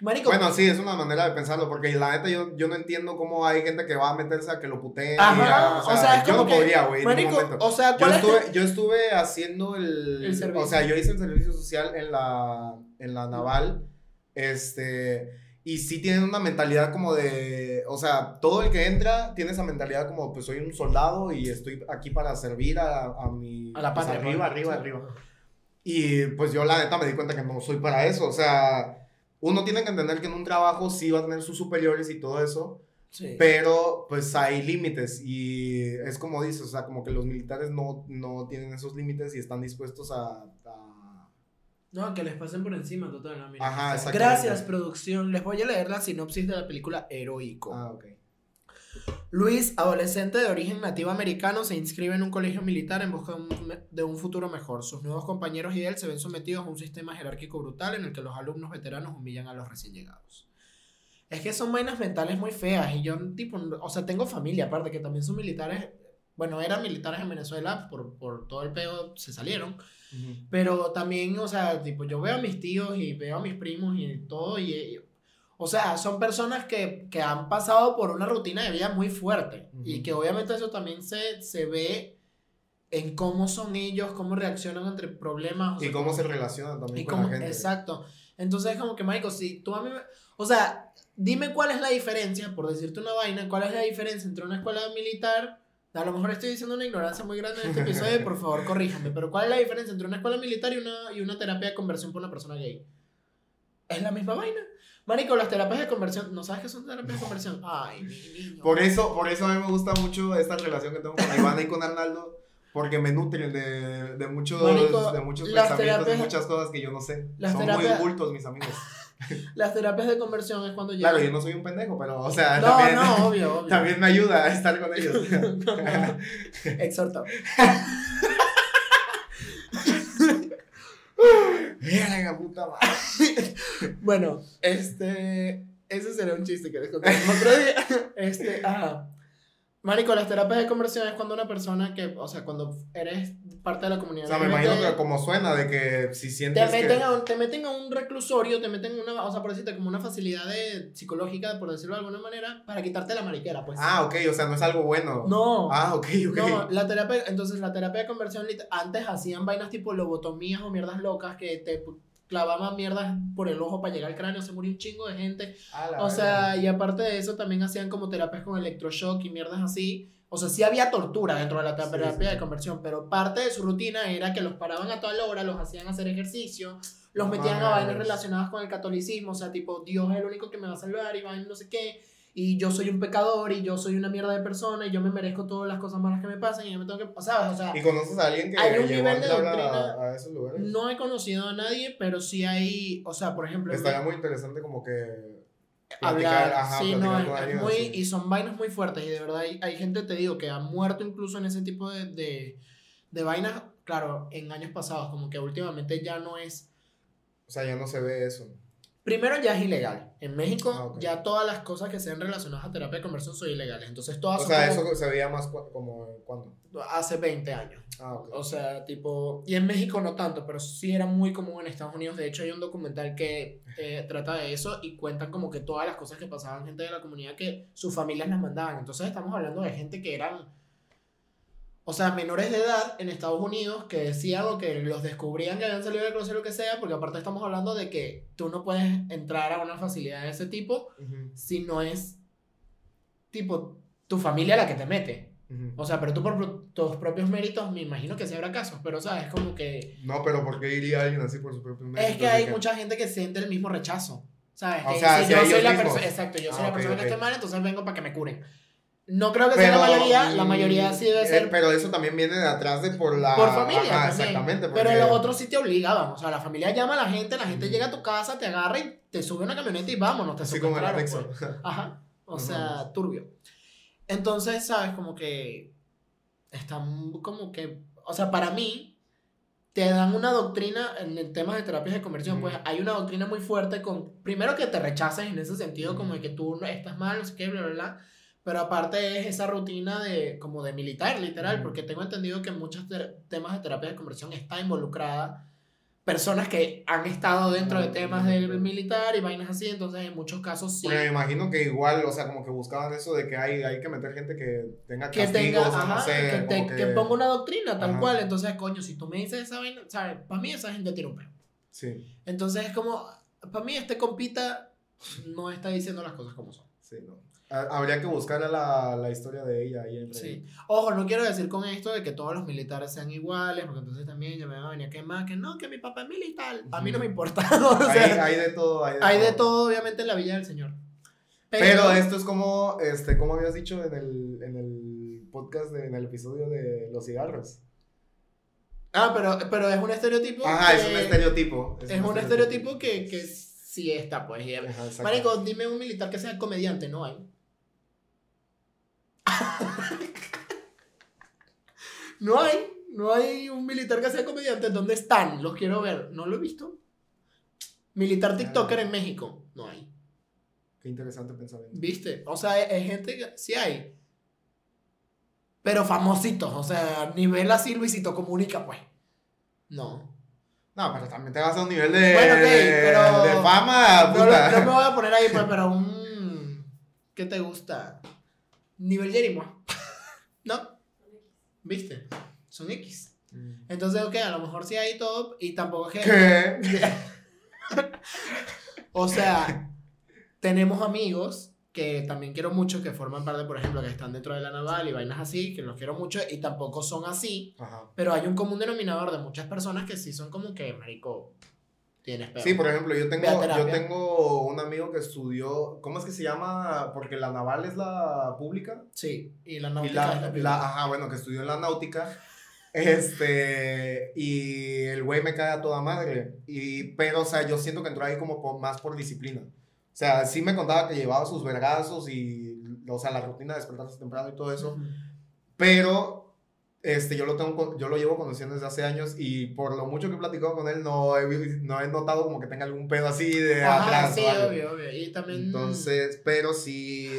Marico, Bueno, sí, es una manera de pensarlo, porque la neta yo, yo no entiendo cómo hay gente que va a meterse a que lo puteen. Ajá, y a- o sea, es yo como no que, podría, güey, marico, o sea, Yo ¿cuál es estuve, yo estuve haciendo el, El servicio. O sea, yo hice el servicio social en la, en la naval. Este. Y sí tienen una mentalidad como de. O sea, todo el que entra tiene esa mentalidad como: pues soy un soldado y estoy aquí para servir a, a mi. a la pues, patria? arriba, pues. arriba, arriba. Y pues yo la neta me di cuenta que no soy para eso. O sea, uno tiene que entender que en un trabajo sí va a tener sus superiores y todo eso. Sí. Pero pues hay límites y es como dices, o sea, como que los militares no, no tienen esos límites y están dispuestos a... a- No, que les pasen por encima, total. no, mira. Ajá. Gracias, producción. Les voy a leer la sinopsis de la película Heroico. Ah, ok. Luis, adolescente de origen nativo americano, se inscribe en un colegio militar en busca de un, futuro mejor. Sus nuevos compañeros y él se ven sometidos a un sistema jerárquico brutal en el que los alumnos veteranos humillan a los recién llegados. Es que son vainas mentales muy feas y yo, tipo, o sea, tengo familia aparte que también son militares, bueno, eran militares en Venezuela, por, por todo el peo se salieron, pero también, o sea, tipo, yo veo a mis tíos y veo a mis primos y todo, y- o sea, son personas que, que han pasado por una rutina de vida muy fuerte y Ujú. que obviamente eso también se, se ve en cómo son ellos, cómo reaccionan entre problemas. o Y sea, cómo se relacionan también y con cómo- la gente. Exacto. Entonces, como que, Michael, si tú a mí me- O sea, dime cuál es la diferencia, por decirte una vaina, cuál es la diferencia entre una escuela militar. A lo mejor estoy diciendo una ignorancia muy grande en este episodio, y por favor, corríjame. Pero ¿cuál es la diferencia entre una escuela militar y una, y una terapia de conversión por una persona gay? Es la misma vaina. Marico, las terapias de conversión. ¿No sabes qué son terapias de conversión? Ay, mi niño. Por eso, por eso a mí me gusta mucho esta relación que tengo con Ivana y con Arnaldo, porque me nutren de, de muchos, Marico, de muchos pensamientos y terapias- muchas cosas que yo no sé. las Son terapias- muy ocultos, mis amigos. Las terapias de conversión es cuando Claro, llegan- yo no soy un pendejo, pero, o sea, No, también, no, obvio, obvio. también me ayuda a estar con ellos. Exhorto. Verga, puta madre. Bueno, este. Ese sería un chiste que les conté el otro día. Este, ajá. Marico, las terapias de conversión es cuando una persona que, o sea, cuando eres parte de la comunidad. O sea, me imagino que como suena, de que si te sientes meten, que... a un, te meten a un reclusorio, te meten una, o sea, por decirte, como una facilidad de, psicológica, por decirlo de alguna manera, para quitarte la mariquera, pues. Ah, ok, o sea, no es algo bueno. No. Ah, ok, ok. No, la terapia, entonces la terapia de conversión, antes hacían vainas tipo lobotomías o mierdas locas que te clavaban mierdas por el ojo para llegar al cráneo, se murió un chingo de gente. O sea, y aparte de eso también hacían como terapias con electroshock y mierdas así. O sea, sí había tortura dentro de la terapia sí. de conversión, pero parte de su rutina era que los paraban a toda la hora, los hacían hacer ejercicio, los metían a mames. vainas relacionadas con el catolicismo, o sea, tipo, Dios es el único que me va a salvar y vainas no sé qué, y yo soy un pecador y yo soy una mierda de persona y yo me merezco todas las cosas malas que me pasan y yo me tengo que, ¿sabes? O sea, ¿Y conoces a alguien que Hay un nivel de doctrina- a, a esos lugares? no he conocido a nadie, pero sí hay, o sea, por ejemplo, Estaría muy interesante como que... hablar, ajá, sí, no, es, muy, así. y son vainas muy fuertes, y de verdad hay, hay gente, te digo, que ha muerto incluso en ese tipo de, de, de vainas, claro, en años pasados, como que últimamente ya no es, O sea, ya no se ve eso. Primero ya es ilegal, en México Ah, ya todas las cosas que sean relacionadas a terapia de conversión son ilegales, entonces todas O son sea, como eso se veía más cu- como cuando. hace 20 años. Ah, ok. O sea, tipo, y en México no tanto, pero sí era muy común en Estados Unidos. De hecho, hay un documental que eh, trata de eso y cuentan como que todas las cosas que pasaban gente de la comunidad que sus familias las mandaban. Entonces estamos hablando de gente que eran, o sea, menores de edad en Estados Unidos que decían o que los descubrían que habían salido del closet o lo que sea, porque aparte estamos hablando de que tú no puedes entrar a una facilidad de ese tipo Ujú, si no es, tipo, tu familia la que te mete. ujú. O sea, pero tú por tus propios méritos, me imagino que sí habrá casos, pero, ¿sabes? Es como que... No, pero ¿por qué iría alguien así por su propio mérito? Es que hay mucha gente que siente el mismo rechazo, ¿sabes? O Que sea, hacia yo soy la persona... Exacto, yo soy Ah, la persona que esté mal, entonces vengo para que me curen. No creo que sea la mayoría, la mayoría sí debe eh, ser pero eso también viene de atrás de por la... por familia Ajá, exactamente. Pero porque- los otros sí te obligaban, o sea, la familia llama a la gente, la gente llega a tu casa, te agarra y te sube una camioneta y vámonos, te Así como el secuestraron, anexo. pues. Ajá. O sea, turbio. Entonces, ¿sabes? Como que están como que, o sea, para mí te dan una doctrina en el tema de terapias de conversión, pues hay una doctrina muy fuerte con, primero que te rechaces en ese sentido, como de que tú estás mal, no sé qué, bla, bla, bla, pero aparte es esa rutina de, como de militar, literal, porque tengo entendido que en muchos temas de terapia de conversión está involucrada personas que han estado dentro de temas del militar y vainas así, entonces en muchos casos sí. Me imagino que igual, o sea, como que buscaban eso de que hay, hay que meter gente que tenga que castigos, tenga, o no ajá, sé, que, te- como que ponga una doctrina tal Ajá. cual. Entonces, coño, si tú me dices esa vaina, ¿sabes? Para mí esa gente tiene un peo. Sí, Entonces es como, para mí este compita no está diciendo las cosas como son. sí, no. Ha- Habría que buscar la, la historia de ella ahí en Sí. Ojo, no quiero decir con esto de que todos los militares sean iguales, porque entonces también ya me van a venir a quemar, que no, que mi papá es militar. A mí no me importa. o Hay, sea, hay de todo, hay de hay de todo. todo, obviamente, en la Villa del Señor. Pero, esto es como, este, como habías dicho en el, en el podcast, de- en el episodio de los cigarros. Ah, pero, pero es un estereotipo. Ajá, es un estereotipo. Es un estereotipo que, que sí está, pues. Ajá. Marico, dime un militar que sea comediante, no hay. No hay, no hay un militar que sea comediante. ¿Dónde están? Los quiero ver. No lo he visto. Militar TikToker en México, no hay. Qué interesante pensamiento. ¿Viste? O sea, es, es gente que sí hay. Pero famositos, o sea, nivel así Luisito Comunica, pues. No. No, pero también te vas a un nivel de, Bueno, ok, pero- de fama, puta. no me voy a poner ahí, pues, pero un. ¿Qué te gusta? Nivel Jerimo. ¿No? ¿Viste? Son X. Mm. Entonces, ok, a lo mejor sí hay todo y tampoco es que. ¿Qué? o sea, tenemos amigos que también quiero mucho, que forman parte, por ejemplo, que están dentro de la naval y vainas así, que los quiero mucho y tampoco son así. Ajá. Pero hay un común denominador de muchas personas que sí son como que, marico, tienes peor. Sí, por ejemplo, yo tengo, yo tengo un amigo que estudió, ¿cómo es que se llama? Porque la naval es la pública. Sí, y la Y náutica la, es la la- ajá, bueno, que estudió en la náutica. Este, y el güey me cae a toda madre. Y, pero, o sea, yo siento que entró ahí como por- más por disciplina. O sea, sí me contaba que llevaba sus vergazos y, o sea, la rutina de despertarse temprano y todo eso. Ujú. Pero este, yo lo tengo, yo lo llevo conociendo desde hace años y por lo mucho que he platicado con él, no he, no he notado como que tenga algún pedo así de Ajá, atrás. sí, obvio, obvio. Y también. Entonces, pero sí,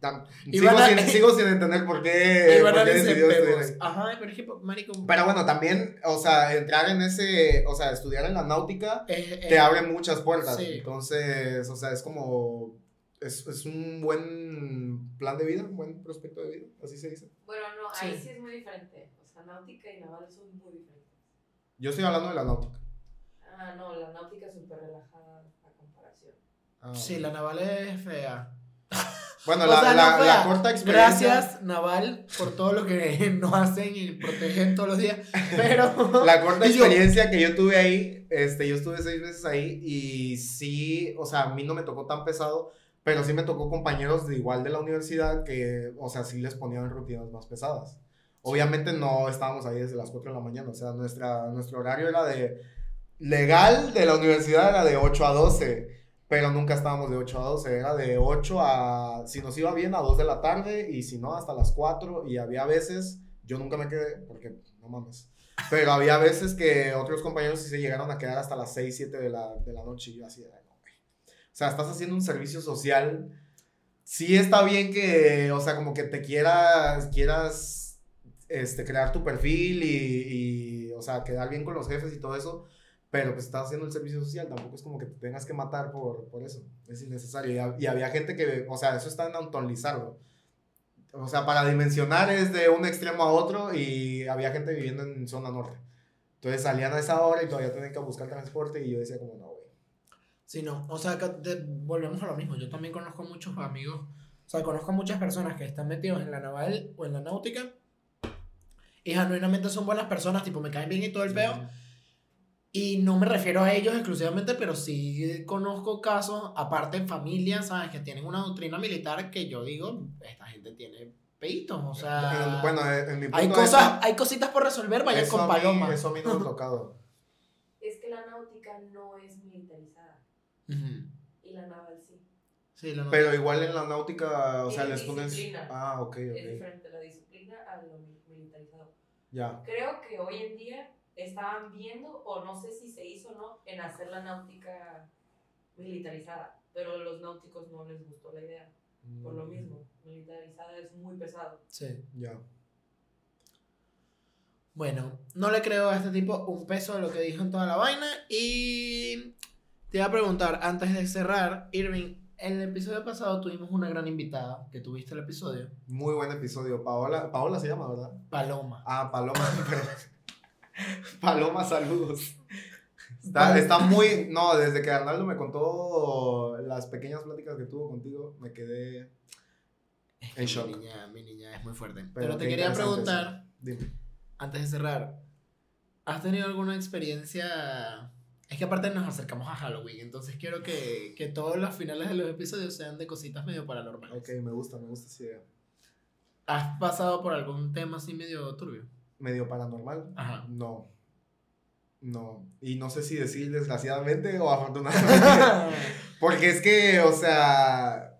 tam- sigo, a- sin, sigo sin entender por qué, por qué decidió estudiar. Ajá, pero es que, marico. Pero bueno, también, o sea, entrar en ese, o sea, estudiar en la náutica es- te abre muchas puertas. sí. Entonces, o sea, es como, es, es un buen plan de vida, un buen prospecto de vida, así se dice. Bueno, no, ahí Sí. sí es muy diferente. O sea, náutica y naval son muy diferentes. Yo estoy hablando de la náutica. Ah, no, la náutica es súper relajada a comparación. Ah, Sí, la naval es fea. Bueno, la, sea, la- no la fea. corta experiencia. Gracias, Naval, por todo lo que nos hacen y protegen todos los días. Pero. La corta yo- experiencia que yo tuve ahí, este, yo estuve seis meses ahí y sí, o sea, a mí no me tocó tan pesado, pero sí me tocó compañeros de igual de la universidad que, o sea, sí les ponían rutinas más pesadas. Obviamente no estábamos ahí desde las 4 de la mañana, o sea, nuestra, nuestro horario era de, legal de la universidad era de 8 a 12, pero nunca estábamos de 8 a 12, era de 8 a, si nos iba bien, a 2 de la tarde y si no, hasta las 4 y había veces, yo nunca me quedé, porque no mames. Pero había veces que otros compañeros sí se llegaron a quedar hasta las 6, 7 de la, de la noche y yo así, de, "Ay, no, güey". O sea, estás haciendo un servicio social. Sí está bien que, o sea, como que te quieras, quieras, este, crear tu perfil y, y, o sea, quedar bien con los jefes y todo eso. Pero pues estás haciendo el servicio social, tampoco es como que te tengas que matar por, por eso. Es innecesario. Y, y había gente que, o sea, eso está en Anton Lizardo. O sea, para dimensionar es de un extremo a otro y había gente viviendo en zona norte. Entonces salían a esa hora y todavía tenían que buscar transporte y yo decía como, no. Sí, no. O sea, que te- volvemos a lo mismo. Yo también conozco muchos amigos. O sea, conozco muchas personas que están metidos en la naval o en la náutica. Y genuinamente son buenas personas, tipo, me caen bien y todo el peo. Y no me refiero a ellos exclusivamente, pero sí conozco casos, aparte en familias, ¿sabes? Que tienen una doctrina militar que yo digo, esta gente tiene peitos, o sea... bueno, en mi punto hay de cosas, hay cositas por resolver, vayan con a mí- paloma. Eso a mí no me ha tocado. Es que la náutica no es militarizada Ujú. y la naval sí. Sí, noto. Pero igual en la náutica, o sea, Es les pones... disciplina. Ah, ok, Es ok. diferente la disciplina a lo mi- militarizado. Ya. Creo que hoy en día estaban viendo, o no sé si se hizo o no, en hacer la náutica militarizada, pero a los náuticos no les gustó la idea, por lo Mm, mismo. Militarizada es muy pesado. Sí. Ya. Bueno, no le creo a este tipo un peso de lo que dijo en toda la vaina. Y te iba a preguntar, antes de cerrar, Irving, en el episodio pasado tuvimos una gran invitada, que tuviste el episodio, Muy buen episodio. Paola, Paola se llama, ¿verdad? Paloma. Ah, Paloma, perdón. Paloma, saludos. Está, está muy. No, desde que Arnaldo me contó las pequeñas pláticas que tuvo contigo, me quedé. Es En shock. Mi niña, mi niña es muy fuerte. Pero, Pero te quería preguntar, Dime. antes de cerrar, ¿has tenido alguna experiencia? Es que aparte nos acercamos a Halloween, entonces quiero que, que todos los finales de los episodios sean de cositas medio paranormales. Ok, me gusta, me gusta esa idea. ¿Has pasado por algún tema así medio turbio? Medio paranormal. Ajá. No. No. Y no sé si decir desgraciadamente o afortunadamente. Porque es que, o sea.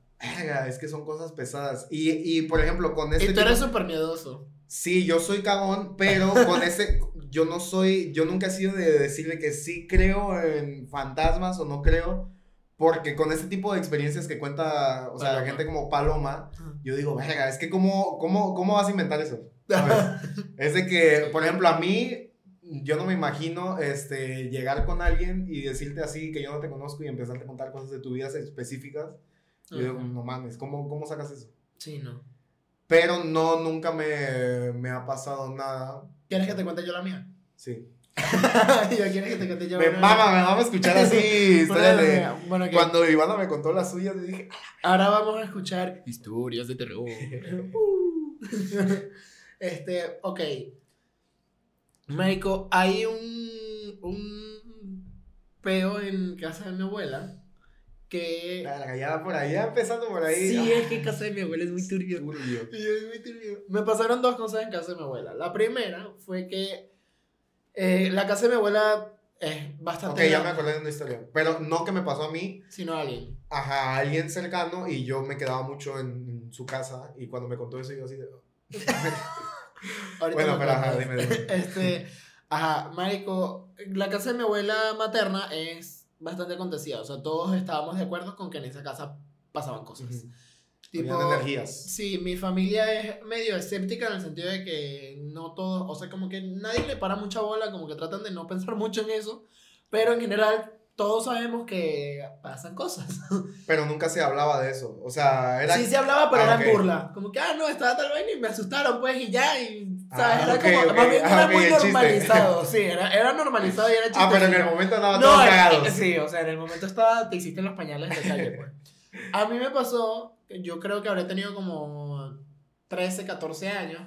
Es que son cosas pesadas. Y, y por ejemplo, con este. y tú tipo- eres súper miedoso. Sí, yo soy cagón, pero con ese, yo no soy, yo nunca he sido de decirle que sí creo en fantasmas o no creo, porque con ese tipo de experiencias que cuenta, o sea, la Paloma. gente como Paloma, yo digo, verga, es que cómo, cómo, cómo vas a inventar eso? Es de que, por ejemplo, a mí, yo no me imagino, este, llegar con alguien y decirte así que yo no te conozco y empezarte a contar cosas de tu vida específicas. Yo digo, no mames, ¿cómo, cómo sacas eso? Sí, no. Pero no, nunca me, me ha pasado nada. ¿Quieres que te cuente yo la mía? Sí. yo quieres que te cuente yo Me la mía. mama, me mama escuchar así Bueno, de... Cuando Ivana me contó las suyas, yo dije, ahora vamos a escuchar historias de terror. Este, ok. México, hay un, un peo en casa de mi abuela que... "Verga, ya por ya empezando por ahí. Sí, es que casa de mi abuela es muy turbio. turbio. Y es muy turbio. Me pasaron dos cosas en casa de mi abuela. La primera fue que eh, la casa de mi abuela es Ok, bastante ya me acordé de una historia. Pero no que me pasó a mí, sino a alguien. ajá, a alguien cercano y yo me quedaba mucho en, su casa y cuando me contó eso yo así de... Ahorita Bueno, pero ajá, dime, dime. Este, ajá, marico, la casa de mi abuela materna es bastante acontecida. O sea, todos estábamos de acuerdo con que en esa casa pasaban cosas. Ujú. Tipo, Habían energías. Sí, mi familia es medio escéptica en el sentido de que no todos, o sea, como que nadie le para mucha bola, como que tratan de no pensar mucho en eso, pero en general todos sabemos que pasan cosas. Pero nunca se hablaba de eso. O sea, era. Sí se hablaba, pero Ah, era ok. en burla. Como que, ah, no, estaba tal vaina y me asustaron, pues, y ya, y, ¿sabes? Ah, era ok, como, ok. más bien Ah, era ok, muy chiste. normalizado, sí, era, era normalizado y era Ah, pero en el momento andaba No, todos en- cagados. sí, o sea, en el momento estaba, te hiciste los pañales de calle, pues. A mí me pasó, yo creo que habré tenido como 13, 14 años,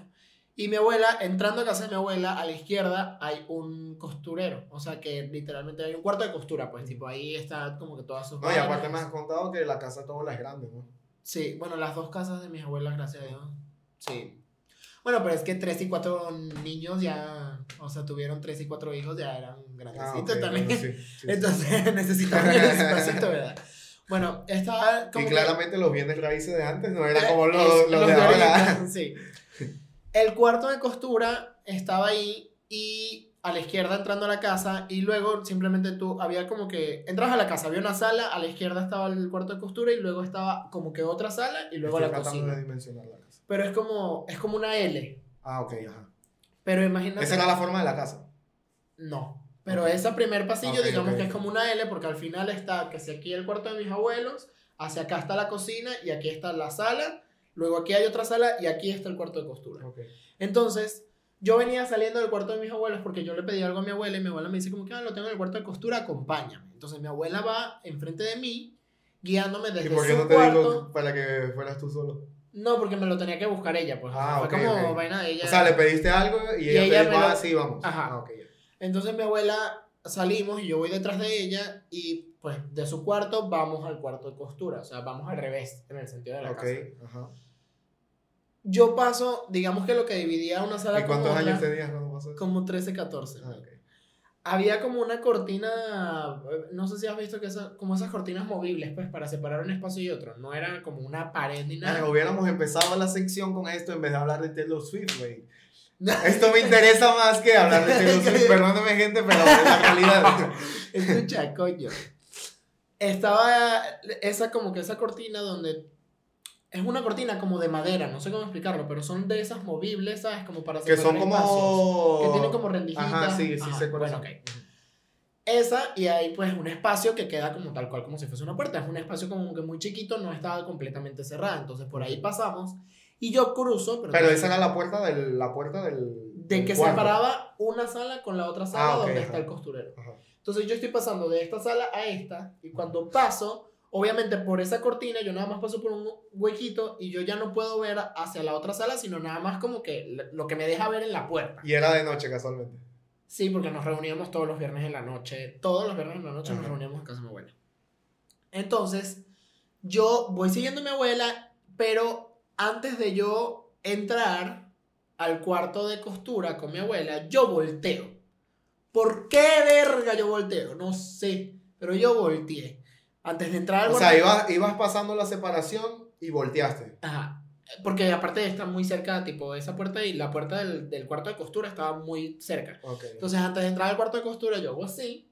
y mi abuela, entrando a casa de mi abuela, a la izquierda hay un costurero, o sea, que literalmente hay un cuarto de costura, pues, tipo, ahí está como que todas sus No, y aparte me has contado que la casa de todos es grande, ¿no? Sí, bueno, las dos casas de mis abuelas, gracias a Dios. Sí. Bueno, pero es que tres y cuatro niños ya, o sea, tuvieron tres y cuatro hijos, ya eran Ah, grandecitos ok, también. bueno, sí, sí, sí. Entonces necesitaban el espacito, ¿verdad? Bueno, estaba como y que- claramente los bienes raíces de antes no eran Eh, como los, es- los de ahora. Sí. El cuarto de costura estaba ahí y a la izquierda entrando a la casa y luego simplemente tú, había como que, entras a la casa, había una sala, a la izquierda estaba el cuarto de costura y luego estaba como que otra sala y luego Estoy la cocina. de dimensionar la. Pero es como, es como una L. Ah, ok, ajá. Pero imagínate. Esa era la forma de la casa. No. Pero Ok. ese primer pasillo, Ok, digamos que es como una L, porque al final está que si aquí el cuarto de mis abuelos, hacia acá está la cocina y aquí está la sala, luego aquí hay otra sala y aquí está el cuarto de costura. Entonces, yo venía saliendo del cuarto de mis abuelos porque yo le pedí algo a mi abuela y mi abuela me dice como que, ah, lo tengo en el cuarto de costura, acompáñame. Entonces mi abuela va enfrente de mí, guiándome ¿Y desde por qué su no te cuarto. digo para que fueras tú solo? No, porque me lo tenía que buscar ella, pues. Ah, Fue como ok. vaina de ella. O sea, le pediste algo y, Y ella, ella te dijo, lo- ah, sí, vamos. Ajá. Ah. Entonces mi abuela salimos y yo voy detrás de ella y pues de su cuarto vamos al cuarto de costura, o sea, vamos al revés en el sentido de la casa. ajá. Yo paso, digamos que lo que dividía una sala ¿Y con cuántos otra, años tenías cuando pasó como 13, 14. Ah. Había como una cortina, eh, no sé si has visto que esa, como esas cortinas movibles, pues para separar un espacio y otro, no era como una pared ni nada. Ah, hubiéramos empezado la sección con esto en vez de hablar de Taylor Swift, güey. Esto me interesa más que hablar de Taylor Swift. Perdóname, gente, pero es la realidad. Escucha, coño. Estaba esa como que esa cortina donde es una cortina como de madera, no sé cómo explicarlo, pero son de esas movibles, ¿sabes? Como para que son espacios. como. que tienen como rendijitas. Ajá, sí, sí, Ajá, sé bueno, ok. Esa y hay pues un espacio que queda como tal cual como si fuese una puerta. Es un espacio como que muy chiquito, no estaba completamente cerrada. Entonces por ahí pasamos y yo cruzo. Pero, Pero esa era la puerta del. La puerta del de del que cuarto. separaba una sala con la otra sala Ah, ok, donde ajá. está el costurero. Ajá. Entonces yo estoy pasando de esta sala a esta y cuando paso, obviamente por esa cortina yo nada más paso por un huequito y yo ya no puedo ver hacia la otra sala, sino nada más como que lo que me deja ver en la puerta. Y era de noche, casualmente. Sí, porque nos reuníamos todos los viernes en la noche, todos los viernes en la noche nos reuníamos en casa de mi abuela. Entonces, yo voy siguiendo a mi abuela, pero antes de yo entrar al cuarto de costura con mi abuela, yo volteo. ¿Por qué verga yo volteo? No sé, pero yo volteé. Antes de entrar al O sea, ibas, ibas pasando la separación y volteaste. Ajá. Porque aparte está muy cerca, tipo, esa puerta y la puerta del, del cuarto de costura estaba muy cerca. Ok. Entonces, antes de entrar al cuarto de costura, yo hago así.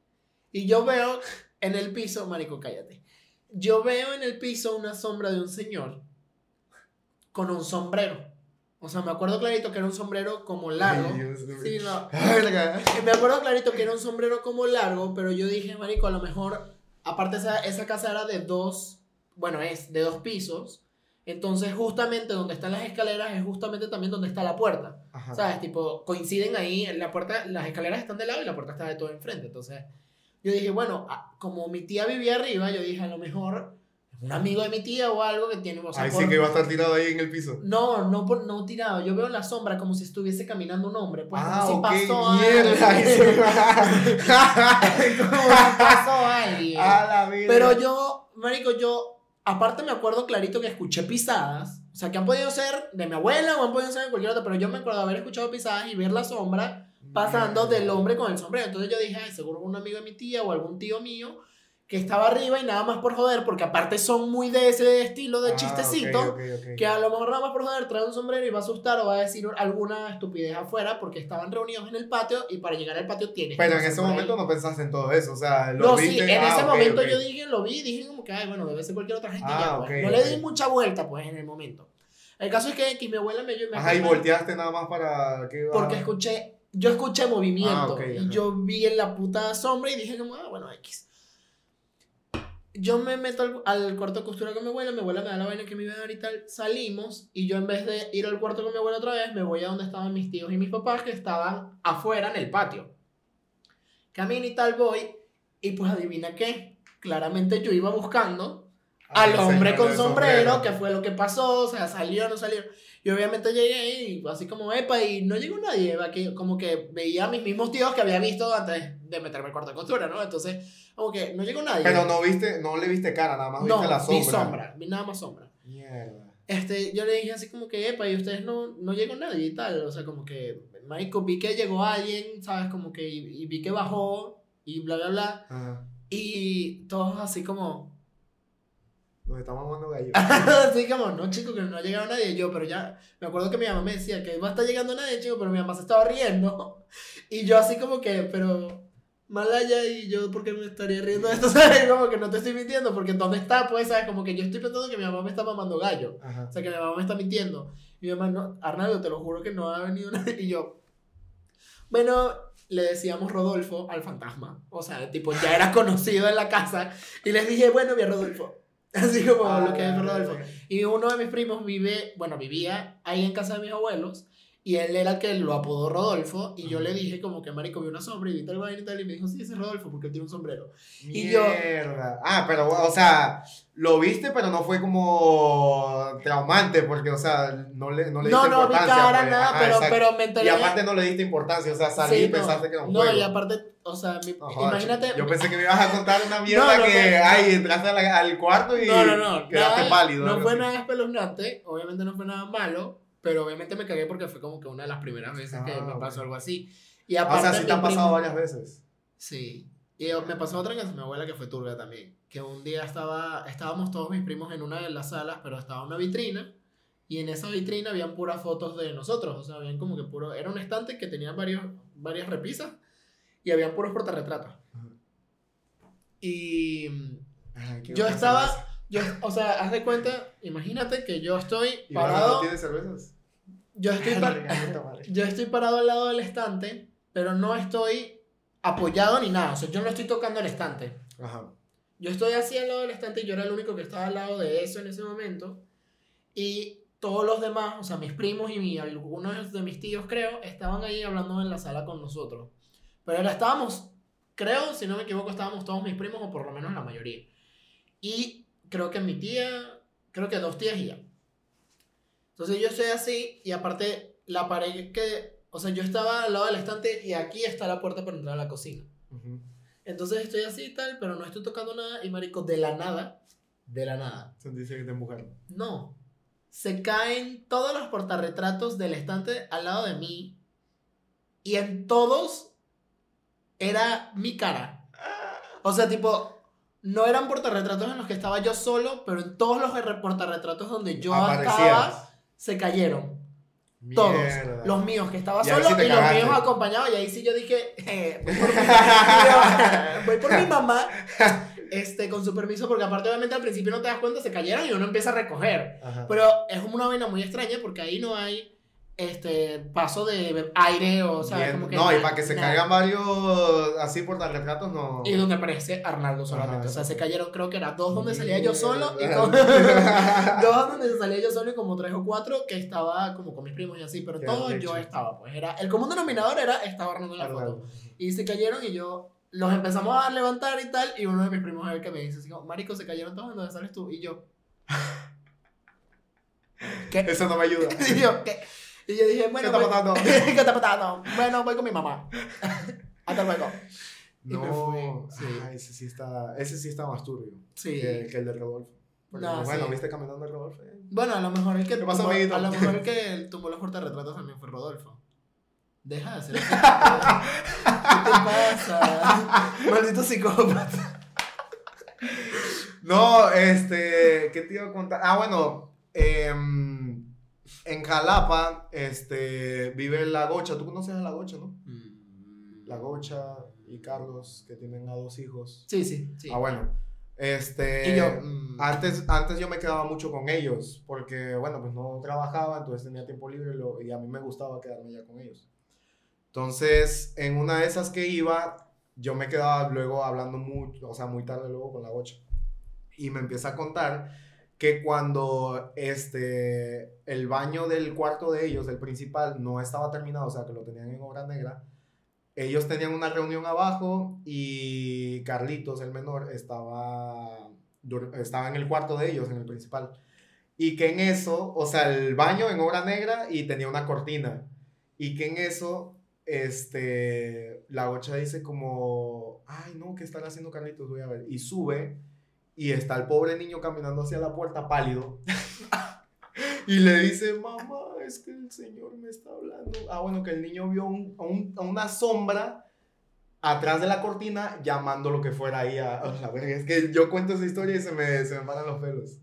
Y yo veo en el piso, marico, cállate. Yo veo en el piso una sombra de un señor con un sombrero. O sea, me acuerdo clarito que era un sombrero como largo. Ay, Dios mío. Sí, no. Me acuerdo clarito que era un sombrero como largo, pero yo dije, marico, a lo mejor, aparte esa, esa casa era de dos, bueno, es de dos pisos. Entonces, justamente donde están las escaleras es justamente también donde está la puerta. Ajá. ¿Sabes? Tipo, coinciden ahí, en la puerta, las escaleras están de lado y la puerta está de todo enfrente. Entonces, yo dije, bueno, como mi tía vivía arriba, yo dije, a lo mejor un amigo de mi tía o algo que tiene, o sea, Ahí sí que iba a estar tirado ahí en el piso. No, no, por- no tirado. Yo veo la sombra como si estuviese caminando un hombre. Pues ah, como ok, si pasó mierda. sí alguien. como si pasó alguien. A la vida. Pero yo, marico, yo, aparte me acuerdo clarito que escuché pisadas. O sea, que han podido ser de mi abuela o han podido ser de cualquier otra, pero yo me acuerdo haber escuchado pisadas y ver la sombra pasando del hombre con el sombrero. Entonces yo dije, ay, seguro un amigo de mi tía o algún tío mío que estaba arriba y nada más por joder, porque aparte son muy de ese estilo de Ah, chistecito, ok, ok, ok. que a lo mejor nada más por joder trae un sombrero y va a asustar o va a decir alguna estupidez afuera porque estaban reunidos en el patio y para llegar al patio tienes Pero que en ese por ahí. momento no pensaste en todo eso, o sea, lo No, viste. sí, en ah, ese momento yo dije, lo vi, dije como que, ay, bueno, debe ser cualquier otra gente Ah, ya, pues. No le di mucha vuelta, pues, en el momento. El caso es que X, mi abuela me, me Ajá, y volteaste nada más para que porque escuché, yo escuché movimiento Ah, y yo vi en la puta sombra y dije como, ah, bueno, X. Yo me meto al, al cuarto de costura con mi abuela, mi abuela me da la vaina que me iba a dar y tal, salimos y yo en vez de ir al cuarto con mi abuela otra vez, me voy a donde estaban mis tíos y mis papás que estaban afuera en el patio. Camino y tal voy y pues adivina qué, claramente yo iba buscando al hombre con sombrero, que fue lo que pasó, o sea, salió o no salió. Y obviamente llegué y así como, epa, y no llegó nadie, que como que veía a mis mismos tíos que había visto antes de meterme al cuarto de costura, ¿no? Entonces, como que no llegó nadie. Pero no viste, no le viste cara, nada más no, viste la sombra. vi sombra, vi nada más sombra. Mierda. Este, yo le dije así como que, epa, y ustedes no, no llegó nadie y tal, o sea, como que, marico, vi que llegó alguien, ¿sabes? Como que, y, y vi que bajó, y bla, bla, bla, Ajá. y todos así como, Nos estamos mamando gallo. Así como, no, chico, que no ha llegado nadie. Yo, pero ya, me acuerdo que mi mamá me decía que no está llegando nadie, chico, pero mi mamá se estaba riendo. Y yo así como que, pero, Malaya, y yo, ¿por qué me estaría riendo de esto? ¿Sabes? Como que no te estoy mintiendo, porque ¿dónde está? Pues, ¿sabes? Como que yo estoy pensando que mi mamá me está mamando gallo. Ajá. O sea, que mi mamá me está mintiendo. Y mi mamá, no, Arnaldo, te lo juro que no ha venido nadie. Y yo, bueno, le decíamos Rodolfo al fantasma. O sea, tipo, ya era conocido en la casa. Y les dije, bueno, a Rodolfo. Así como Ah, lo que es Rodolfo. Y uno de mis primos vive, bueno, vivía ahí en casa de mis abuelos. Y él era el que lo apodó Rodolfo. Y yo le dije, como que marico, vi una sombra y vi tal vaina y tal. Y me dijo, sí, ese es Rodolfo porque él tiene un sombrero. Y yo- Mierda. Ah, pero, o sea, lo viste, pero no fue como traumante, porque, o sea, no le, no le No, diste no importancia. cara, pues. nada, Ajá, pero, exacto. pero me enteré. Y aparte no le diste importancia, o sea, salí Sí, y no. pensaste que era un No, juego. y aparte, o sea, mi- No, jodas, imagínate. Yo pensé que me ibas a contar una mierda No, no, que, no. ay, entraste a la- al cuarto y No, no, no. quedaste nada- pálido. No fue nada espeluznante, obviamente no fue nada malo, pero obviamente me cagué porque fue como que una de las primeras veces que Ah, me ok. pasó algo así. Y Ah, O aparte, sea, sí te han pasado varias veces. Sí. Y me pasó otra que mi abuela que fue turga también. Que un día estaba, estábamos todos mis primos en una de las salas, pero estaba una vitrina. Y en esa vitrina habían puras fotos de nosotros. O sea, habían como que puro. Era un estante que tenía varios, varias repisas. Y habían puros portarretratos. Ajá. Y. Quiero Yo estaba. Yo, o sea, haz de cuenta, imagínate que yo estoy ¿Y Bárbara parado. no tiene cervezas? Yo estoy, par- yo estoy parado al lado del estante, pero no estoy apoyado ni nada. O sea, yo no estoy tocando el estante. Ajá. Yo estoy así al lado del estante y yo era el único que estaba al lado de eso en ese momento. Y todos los demás, o sea, mis primos y mi- algunos de mis tíos, creo, estaban ahí hablando en la sala con nosotros. Pero ahora estábamos, creo, si no me equivoco, estábamos todos mis primos, o por lo menos la mayoría. Y creo que mi tía, creo que dos tías y ya. Entonces yo estoy así y aparte la pared que, o sea, yo estaba al lado del estante y aquí está la puerta para entrar a la cocina. Ujú. Entonces estoy así y tal, pero no estoy tocando nada y marico, de la nada, de la nada, Se dice que te mujer. no. Se caen todos los portarretratos del estante al lado de mí y en todos era mi cara. O sea, tipo, no eran portarretratos en los que estaba yo solo, pero en todos los re- portarretratos donde yo estaba se cayeron. Todos. Mierda. Los míos que estaba Y solo sí y los míos acompañados. Y ahí sí yo dije, eh, voy, por mi, voy por mi mamá, este, con su permiso, porque aparte obviamente al principio no te das cuenta, se cayeron y uno empieza a recoger. Ajá. Pero es una vaina muy extraña porque ahí no hay este paso de aire o sea, como que no, y para que se nada. caigan varios así por retratos no. Y donde aparece Arnaldo solamente. Ajá, o sea, se cayeron, creo que era dos donde salía yo solo y con- dos donde salía yo solo y como tres o cuatro que estaba como con mis primos y así, pero arrecho. yo estaba, pues era, el común denominador era, estaba Arnaldo en la foto. Y se cayeron y yo los empezamos a levantar y tal, y uno de mis primos es el que me dice así como, marico, se cayeron todos, ¿en dónde sales tú? Y yo, ¿qué? Eso no me ayuda. Y yo, ¿qué? Y yo dije, bueno, ¿Qué está voy- pasando? ¿Qué está pasando? Bueno, voy con mi mamá. Hasta luego. Y No, sí. ah, ese sí está, ese sí está más turbio Sí. que, que el de Rodolfo. No, bueno, sí. viste caminando el Rodolfo. eh. Bueno, a lo mejor el que ¿Qué pasó, tumbó- amiguito? a lo mejor el que tumbó los portarretratos también fue Rodolfo. Deja de hacer eso. ¿Qué te pasa? Maldito psicópata. No, este, ¿qué te iba a contar? Ah, bueno, em, en Jalapa, este, vive la Gocha. ¿Tú conoces a la Gocha, no? Mm. La Gocha y Carlos, que tienen a dos hijos. Sí, sí, sí. Ah, bueno. Este. Y yo, mm. Antes, antes yo me quedaba mucho con ellos, porque, bueno, pues no trabajaba, entonces tenía tiempo libre y, lo- y a mí me gustaba quedarme ya con ellos. Entonces, en una de esas que iba, yo me quedaba luego hablando mucho, o sea, muy tarde luego con la Gocha. Y me empieza a contar que cuando este, el baño del cuarto de ellos, del principal, no estaba terminado, o sea, que lo tenían en obra negra, ellos tenían una reunión abajo y Carlitos, el menor, estaba, estaba en el cuarto de ellos, en el principal. Y que en eso, o sea, el baño en obra negra y tenía una cortina. Y que en eso, este, la gocha dice como, ay no, ¿qué están haciendo Carlitos? Voy a ver. Y sube y está el pobre niño caminando hacia la puerta pálido. y le dice, mamá, es que el señor me está hablando. Ah, bueno, que el niño vio un- a un- a una sombra atrás de la cortina llamando lo que fuera ahí a, a la verga. Es que yo cuento esa historia y se me, se me paran los pelos.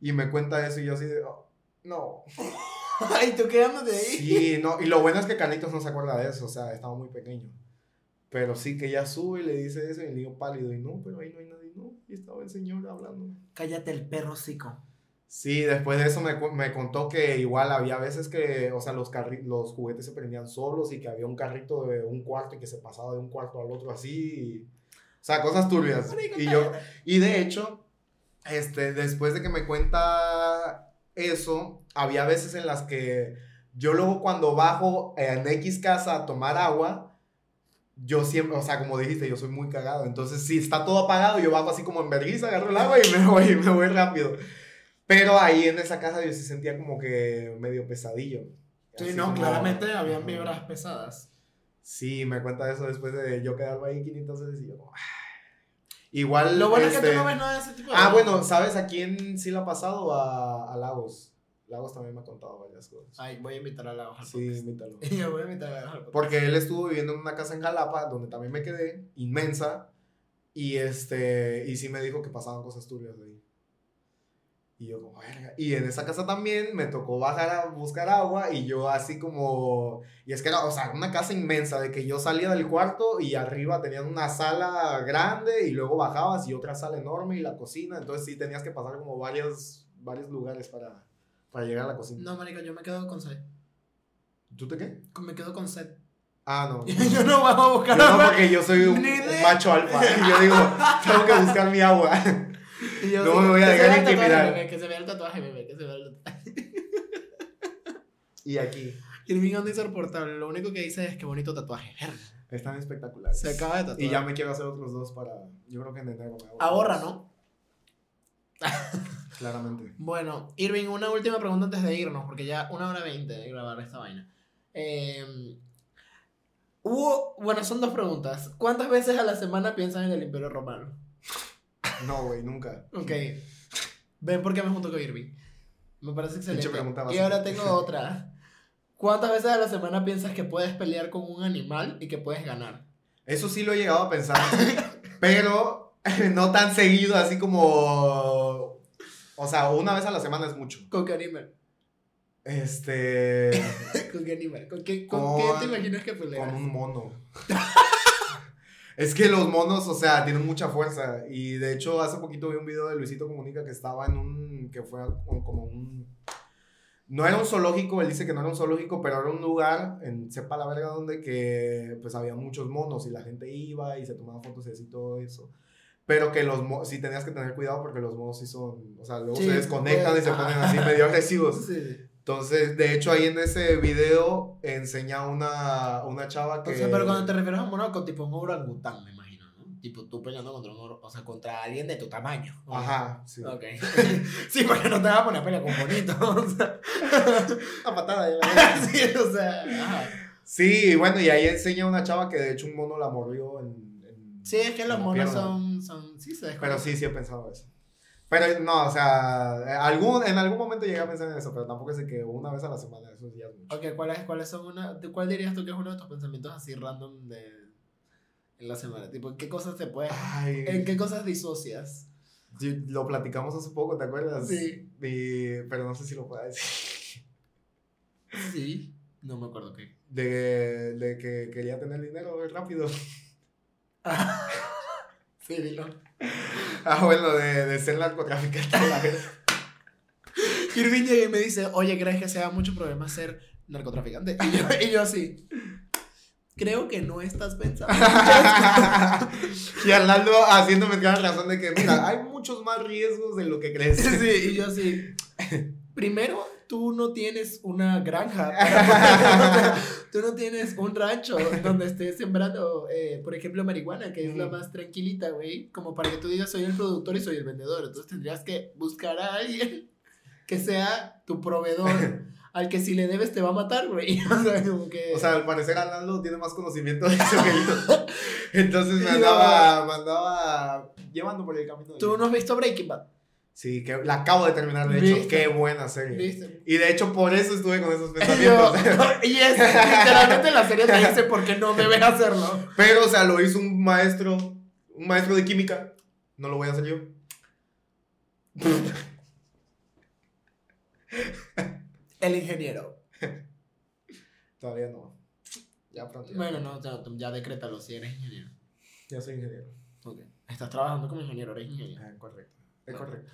Y me cuenta eso y yo así de, "Oh, no. Ay, tú quedándote ahí. Sí, no, y lo bueno es que Carlitos no se acuerda de eso, o sea, estaba muy pequeño. Pero sí que ella sube y le dice eso y el niño pálido y no, pero ahí no hay nadie, no. Y estaba el señor hablando. Cállate el perro cico. Sí, después de eso me, me contó que igual había veces que, o sea, los, carri- los juguetes se prendían solos y que había un carrito de un cuarto y que se pasaba de un cuarto al otro así. y- o sea, cosas turbias. Y yo, y de hecho, este, después de que me cuenta eso, había veces en las que yo luego cuando bajo en X casa a tomar agua, yo siempre, o sea, como dijiste, yo soy muy cagado. Entonces, si está todo apagado, yo bajo así como en vergüenza, agarro el agua y me voy, me voy rápido. Pero ahí en esa casa yo sí sentía como que medio pesadillo. Sí, no, como- claramente habían Ajá. vibras pesadas. Sí, me cuenta eso después de yo quedarme ahí 500 veces y yo como, "Ay". Igual. Lo bueno es que este, tú no ves nada de ese tipo de Ah, bueno, ¿sabes a quién sí le ha pasado? A, a Lagos. Lagos también me ha contado varias cosas. Ay, voy a invitar a la hoja. sí, invítalo. Yo voy a invitar a la hoja. Porque él estuvo viviendo en una casa en Jalapa, donde también me quedé, inmensa, y este, y sí me dijo que pasaban cosas turbias de ahí. Y yo como, verga. Y en esa casa también me tocó bajar a buscar agua y yo así como, y es que era, o sea, una casa inmensa, de que yo salía del cuarto y arriba tenían una sala grande y luego bajabas y otra sala enorme y la cocina, entonces sí tenías que pasar como varios, varios lugares para, para llegar a la cocina. No, marica, yo me quedo con sed. ¿Tú te qué? Me quedo con sed. Ah, no. yo no voy a buscar Yo no, agua. porque yo soy un, un macho alfa. Y yo digo, tengo que buscar mi agua. Y yo, No sí, me voy a dejar tatuaje, intimidar. Que se vea el tatuaje, bebé. Que se vea el tatuaje. Y aquí. Irving anda insoportable. Lo único que dice es que bonito tatuaje. Están espectaculares. Se acaba de tatuar. Y ya me quiero hacer otros dos para. Yo creo que en enero me. Ahorra. ¿no? Claramente. Bueno, Irving, una última pregunta antes de irnos, porque ya una hora veinte de grabar esta vaina. Eh, hubo, bueno, son dos preguntas. ¿Cuántas veces a la semana piensan en el Imperio Romano? No, güey, nunca. Ok. Ven por qué me junto con Irving. Me parece excelente. Y ahora tengo otra. ¿Cuántas veces a la semana piensas que puedes pelear con un animal y que puedes ganar? Eso sí lo he llegado a pensar. pero no tan seguido, así como. O sea, una vez a la semana es mucho. ¿Con qué animal? Este. ¿Con qué animal? ¿Con qué, con Con- qué te imaginas que peleas? Con un mono. Es que los monos, o sea, tienen mucha fuerza. Y de hecho, hace poquito vi un video de Luisito Comunica que estaba en un. que fue como un. No era un zoológico, él dice que no era un zoológico, pero era un lugar, en sepa la verga donde, que pues había muchos monos y la gente iba y se tomaba fotos y así todo eso. Pero que los monos, sí tenías que tener cuidado porque los monos sí son, o sea, luego Sí, se desconectan pues, y se ponen así medio agresivos. Sí. Entonces, de hecho, ahí en ese video enseña una, una chava que... O sea, pero cuando te refieres a un mono, con tipo un orangután, me imagino, ¿no? Tipo tú peleando contra un o sea, contra alguien de tu tamaño. ¿no? Ajá, sí. Ok. sí, porque no te vas a poner a pelear con bonito. O sea, Una patada. ya. sí, o sea. ajá. Sí, bueno, y ahí enseña una chava que de hecho un mono la mordió en... en- Sí, es que los monos son, son. Sí, se Pero sí, sí he pensado eso. Pero no, o sea, algún, en algún momento llegué a pensar en eso, pero tampoco es de que una vez a la semana, eso sí ya es mucho. Ok, ¿cuáles, ¿cuáles son una. de- ¿Cuál dirías tú que es uno de tus pensamientos así random de. en la semana? Tipo, ¿en qué cosas te puedes. Ay, ¿En qué cosas disocias? Sí, Lo platicamos hace poco, ¿te acuerdas? Sí. Y- pero no sé si lo puedo decir. Sí. No me acuerdo qué. De, de que quería tener dinero rápido. Sí, dilo. Ah, bueno, de, de ser narcotraficante. Irving llega y me dice, oye, ¿crees que sea mucho problema ser narcotraficante? Y yo, y yo así, creo que no estás pensando. y Arnaldo haciéndome la razón de que, mira, hay muchos más riesgos de lo que crees. Sí, y yo así, primero, tú no tienes una granja, para- tú no tienes un rancho donde estés sembrando, eh, por ejemplo, marihuana, que es la Mm. más tranquilita, güey, como para que tú digas, soy el productor y soy el vendedor. Entonces tendrías que buscar a alguien que sea tu proveedor, al que si le debes te va a matar, güey. O sea, como que... O sea, al parecer Arnaldo tiene más conocimiento de eso que yo. Entonces me andaba, me andaba llevando por el camino. de- ¿Tú no has visto Breaking Bad? Sí, que la acabo de terminar, de hecho. Qué buena serie. ¿Viste? Y de hecho, por eso estuve con esos yo- pensamientos. y es literalmente la serie te dice por qué no debes hacerlo. Pero, o sea, lo hizo un maestro, un maestro de química. No lo voy a hacer yo. El ingeniero. Todavía no. Ya pronto. Ya, Bueno, no, ya, ya decrétalo si eres ingeniero. ya soy ingeniero. Ok. Estás trabajando como ingeniero, eres ingeniero. Ah, correcto. Es correcto.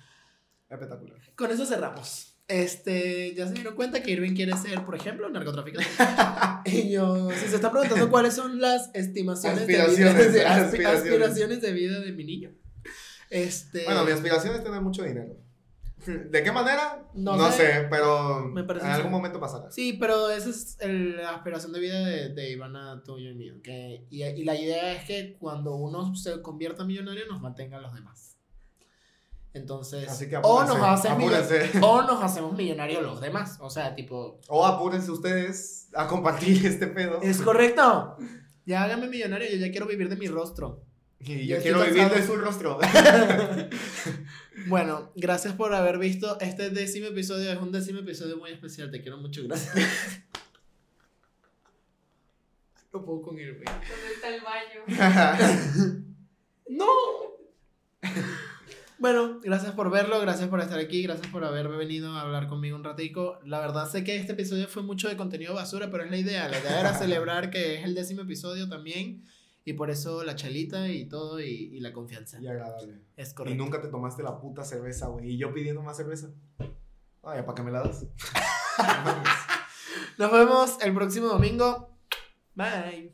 Espectacular. Con eso cerramos. Este, ya se dieron cuenta que Irving quiere ser, por ejemplo, narcotraficante. y yo, si se está preguntando cuáles son las estimaciones de vida, Aspiraciones, de- aspi- aspiraciones. aspiraciones de vida de mi niño. Este, Bueno, mi aspiración es tener mucho dinero. ¿De qué manera? No No, sé. sé, pero Me en algún momento pasará. Sí, pero esa es el- la aspiración de vida de, de Ivana, tuyo y mío. Que, y, y la idea es que cuando uno se convierta en millonario nos mantenga a los demás. Entonces, Así que o, nos hacen o nos hacemos millonarios los demás. O sea, tipo, O apúrense ustedes a compartir este pedo. es correcto. Ya hágame millonario, yo ya quiero vivir de mi rostro. Y Ya yo quiero vivir de su rostro. Bueno, gracias por haber visto este décimo episodio. Es un décimo episodio muy especial. Te quiero mucho, gracias. No puedo con Irving. ¿Dónde está el baño? ¡No! Bueno, gracias por verlo, gracias por estar aquí, gracias por haber venido a hablar conmigo un ratico. La verdad sé que este episodio fue mucho de contenido basura, pero es la idea. La idea era celebrar que es el décimo episodio también. Y por eso la chelita y todo y, y la confianza. y agradable. Es Y correcto. nunca te tomaste la puta cerveza, güey. Y yo pidiendo más cerveza. Ay, ¿para qué me la das? Nos vemos el próximo domingo. Bye.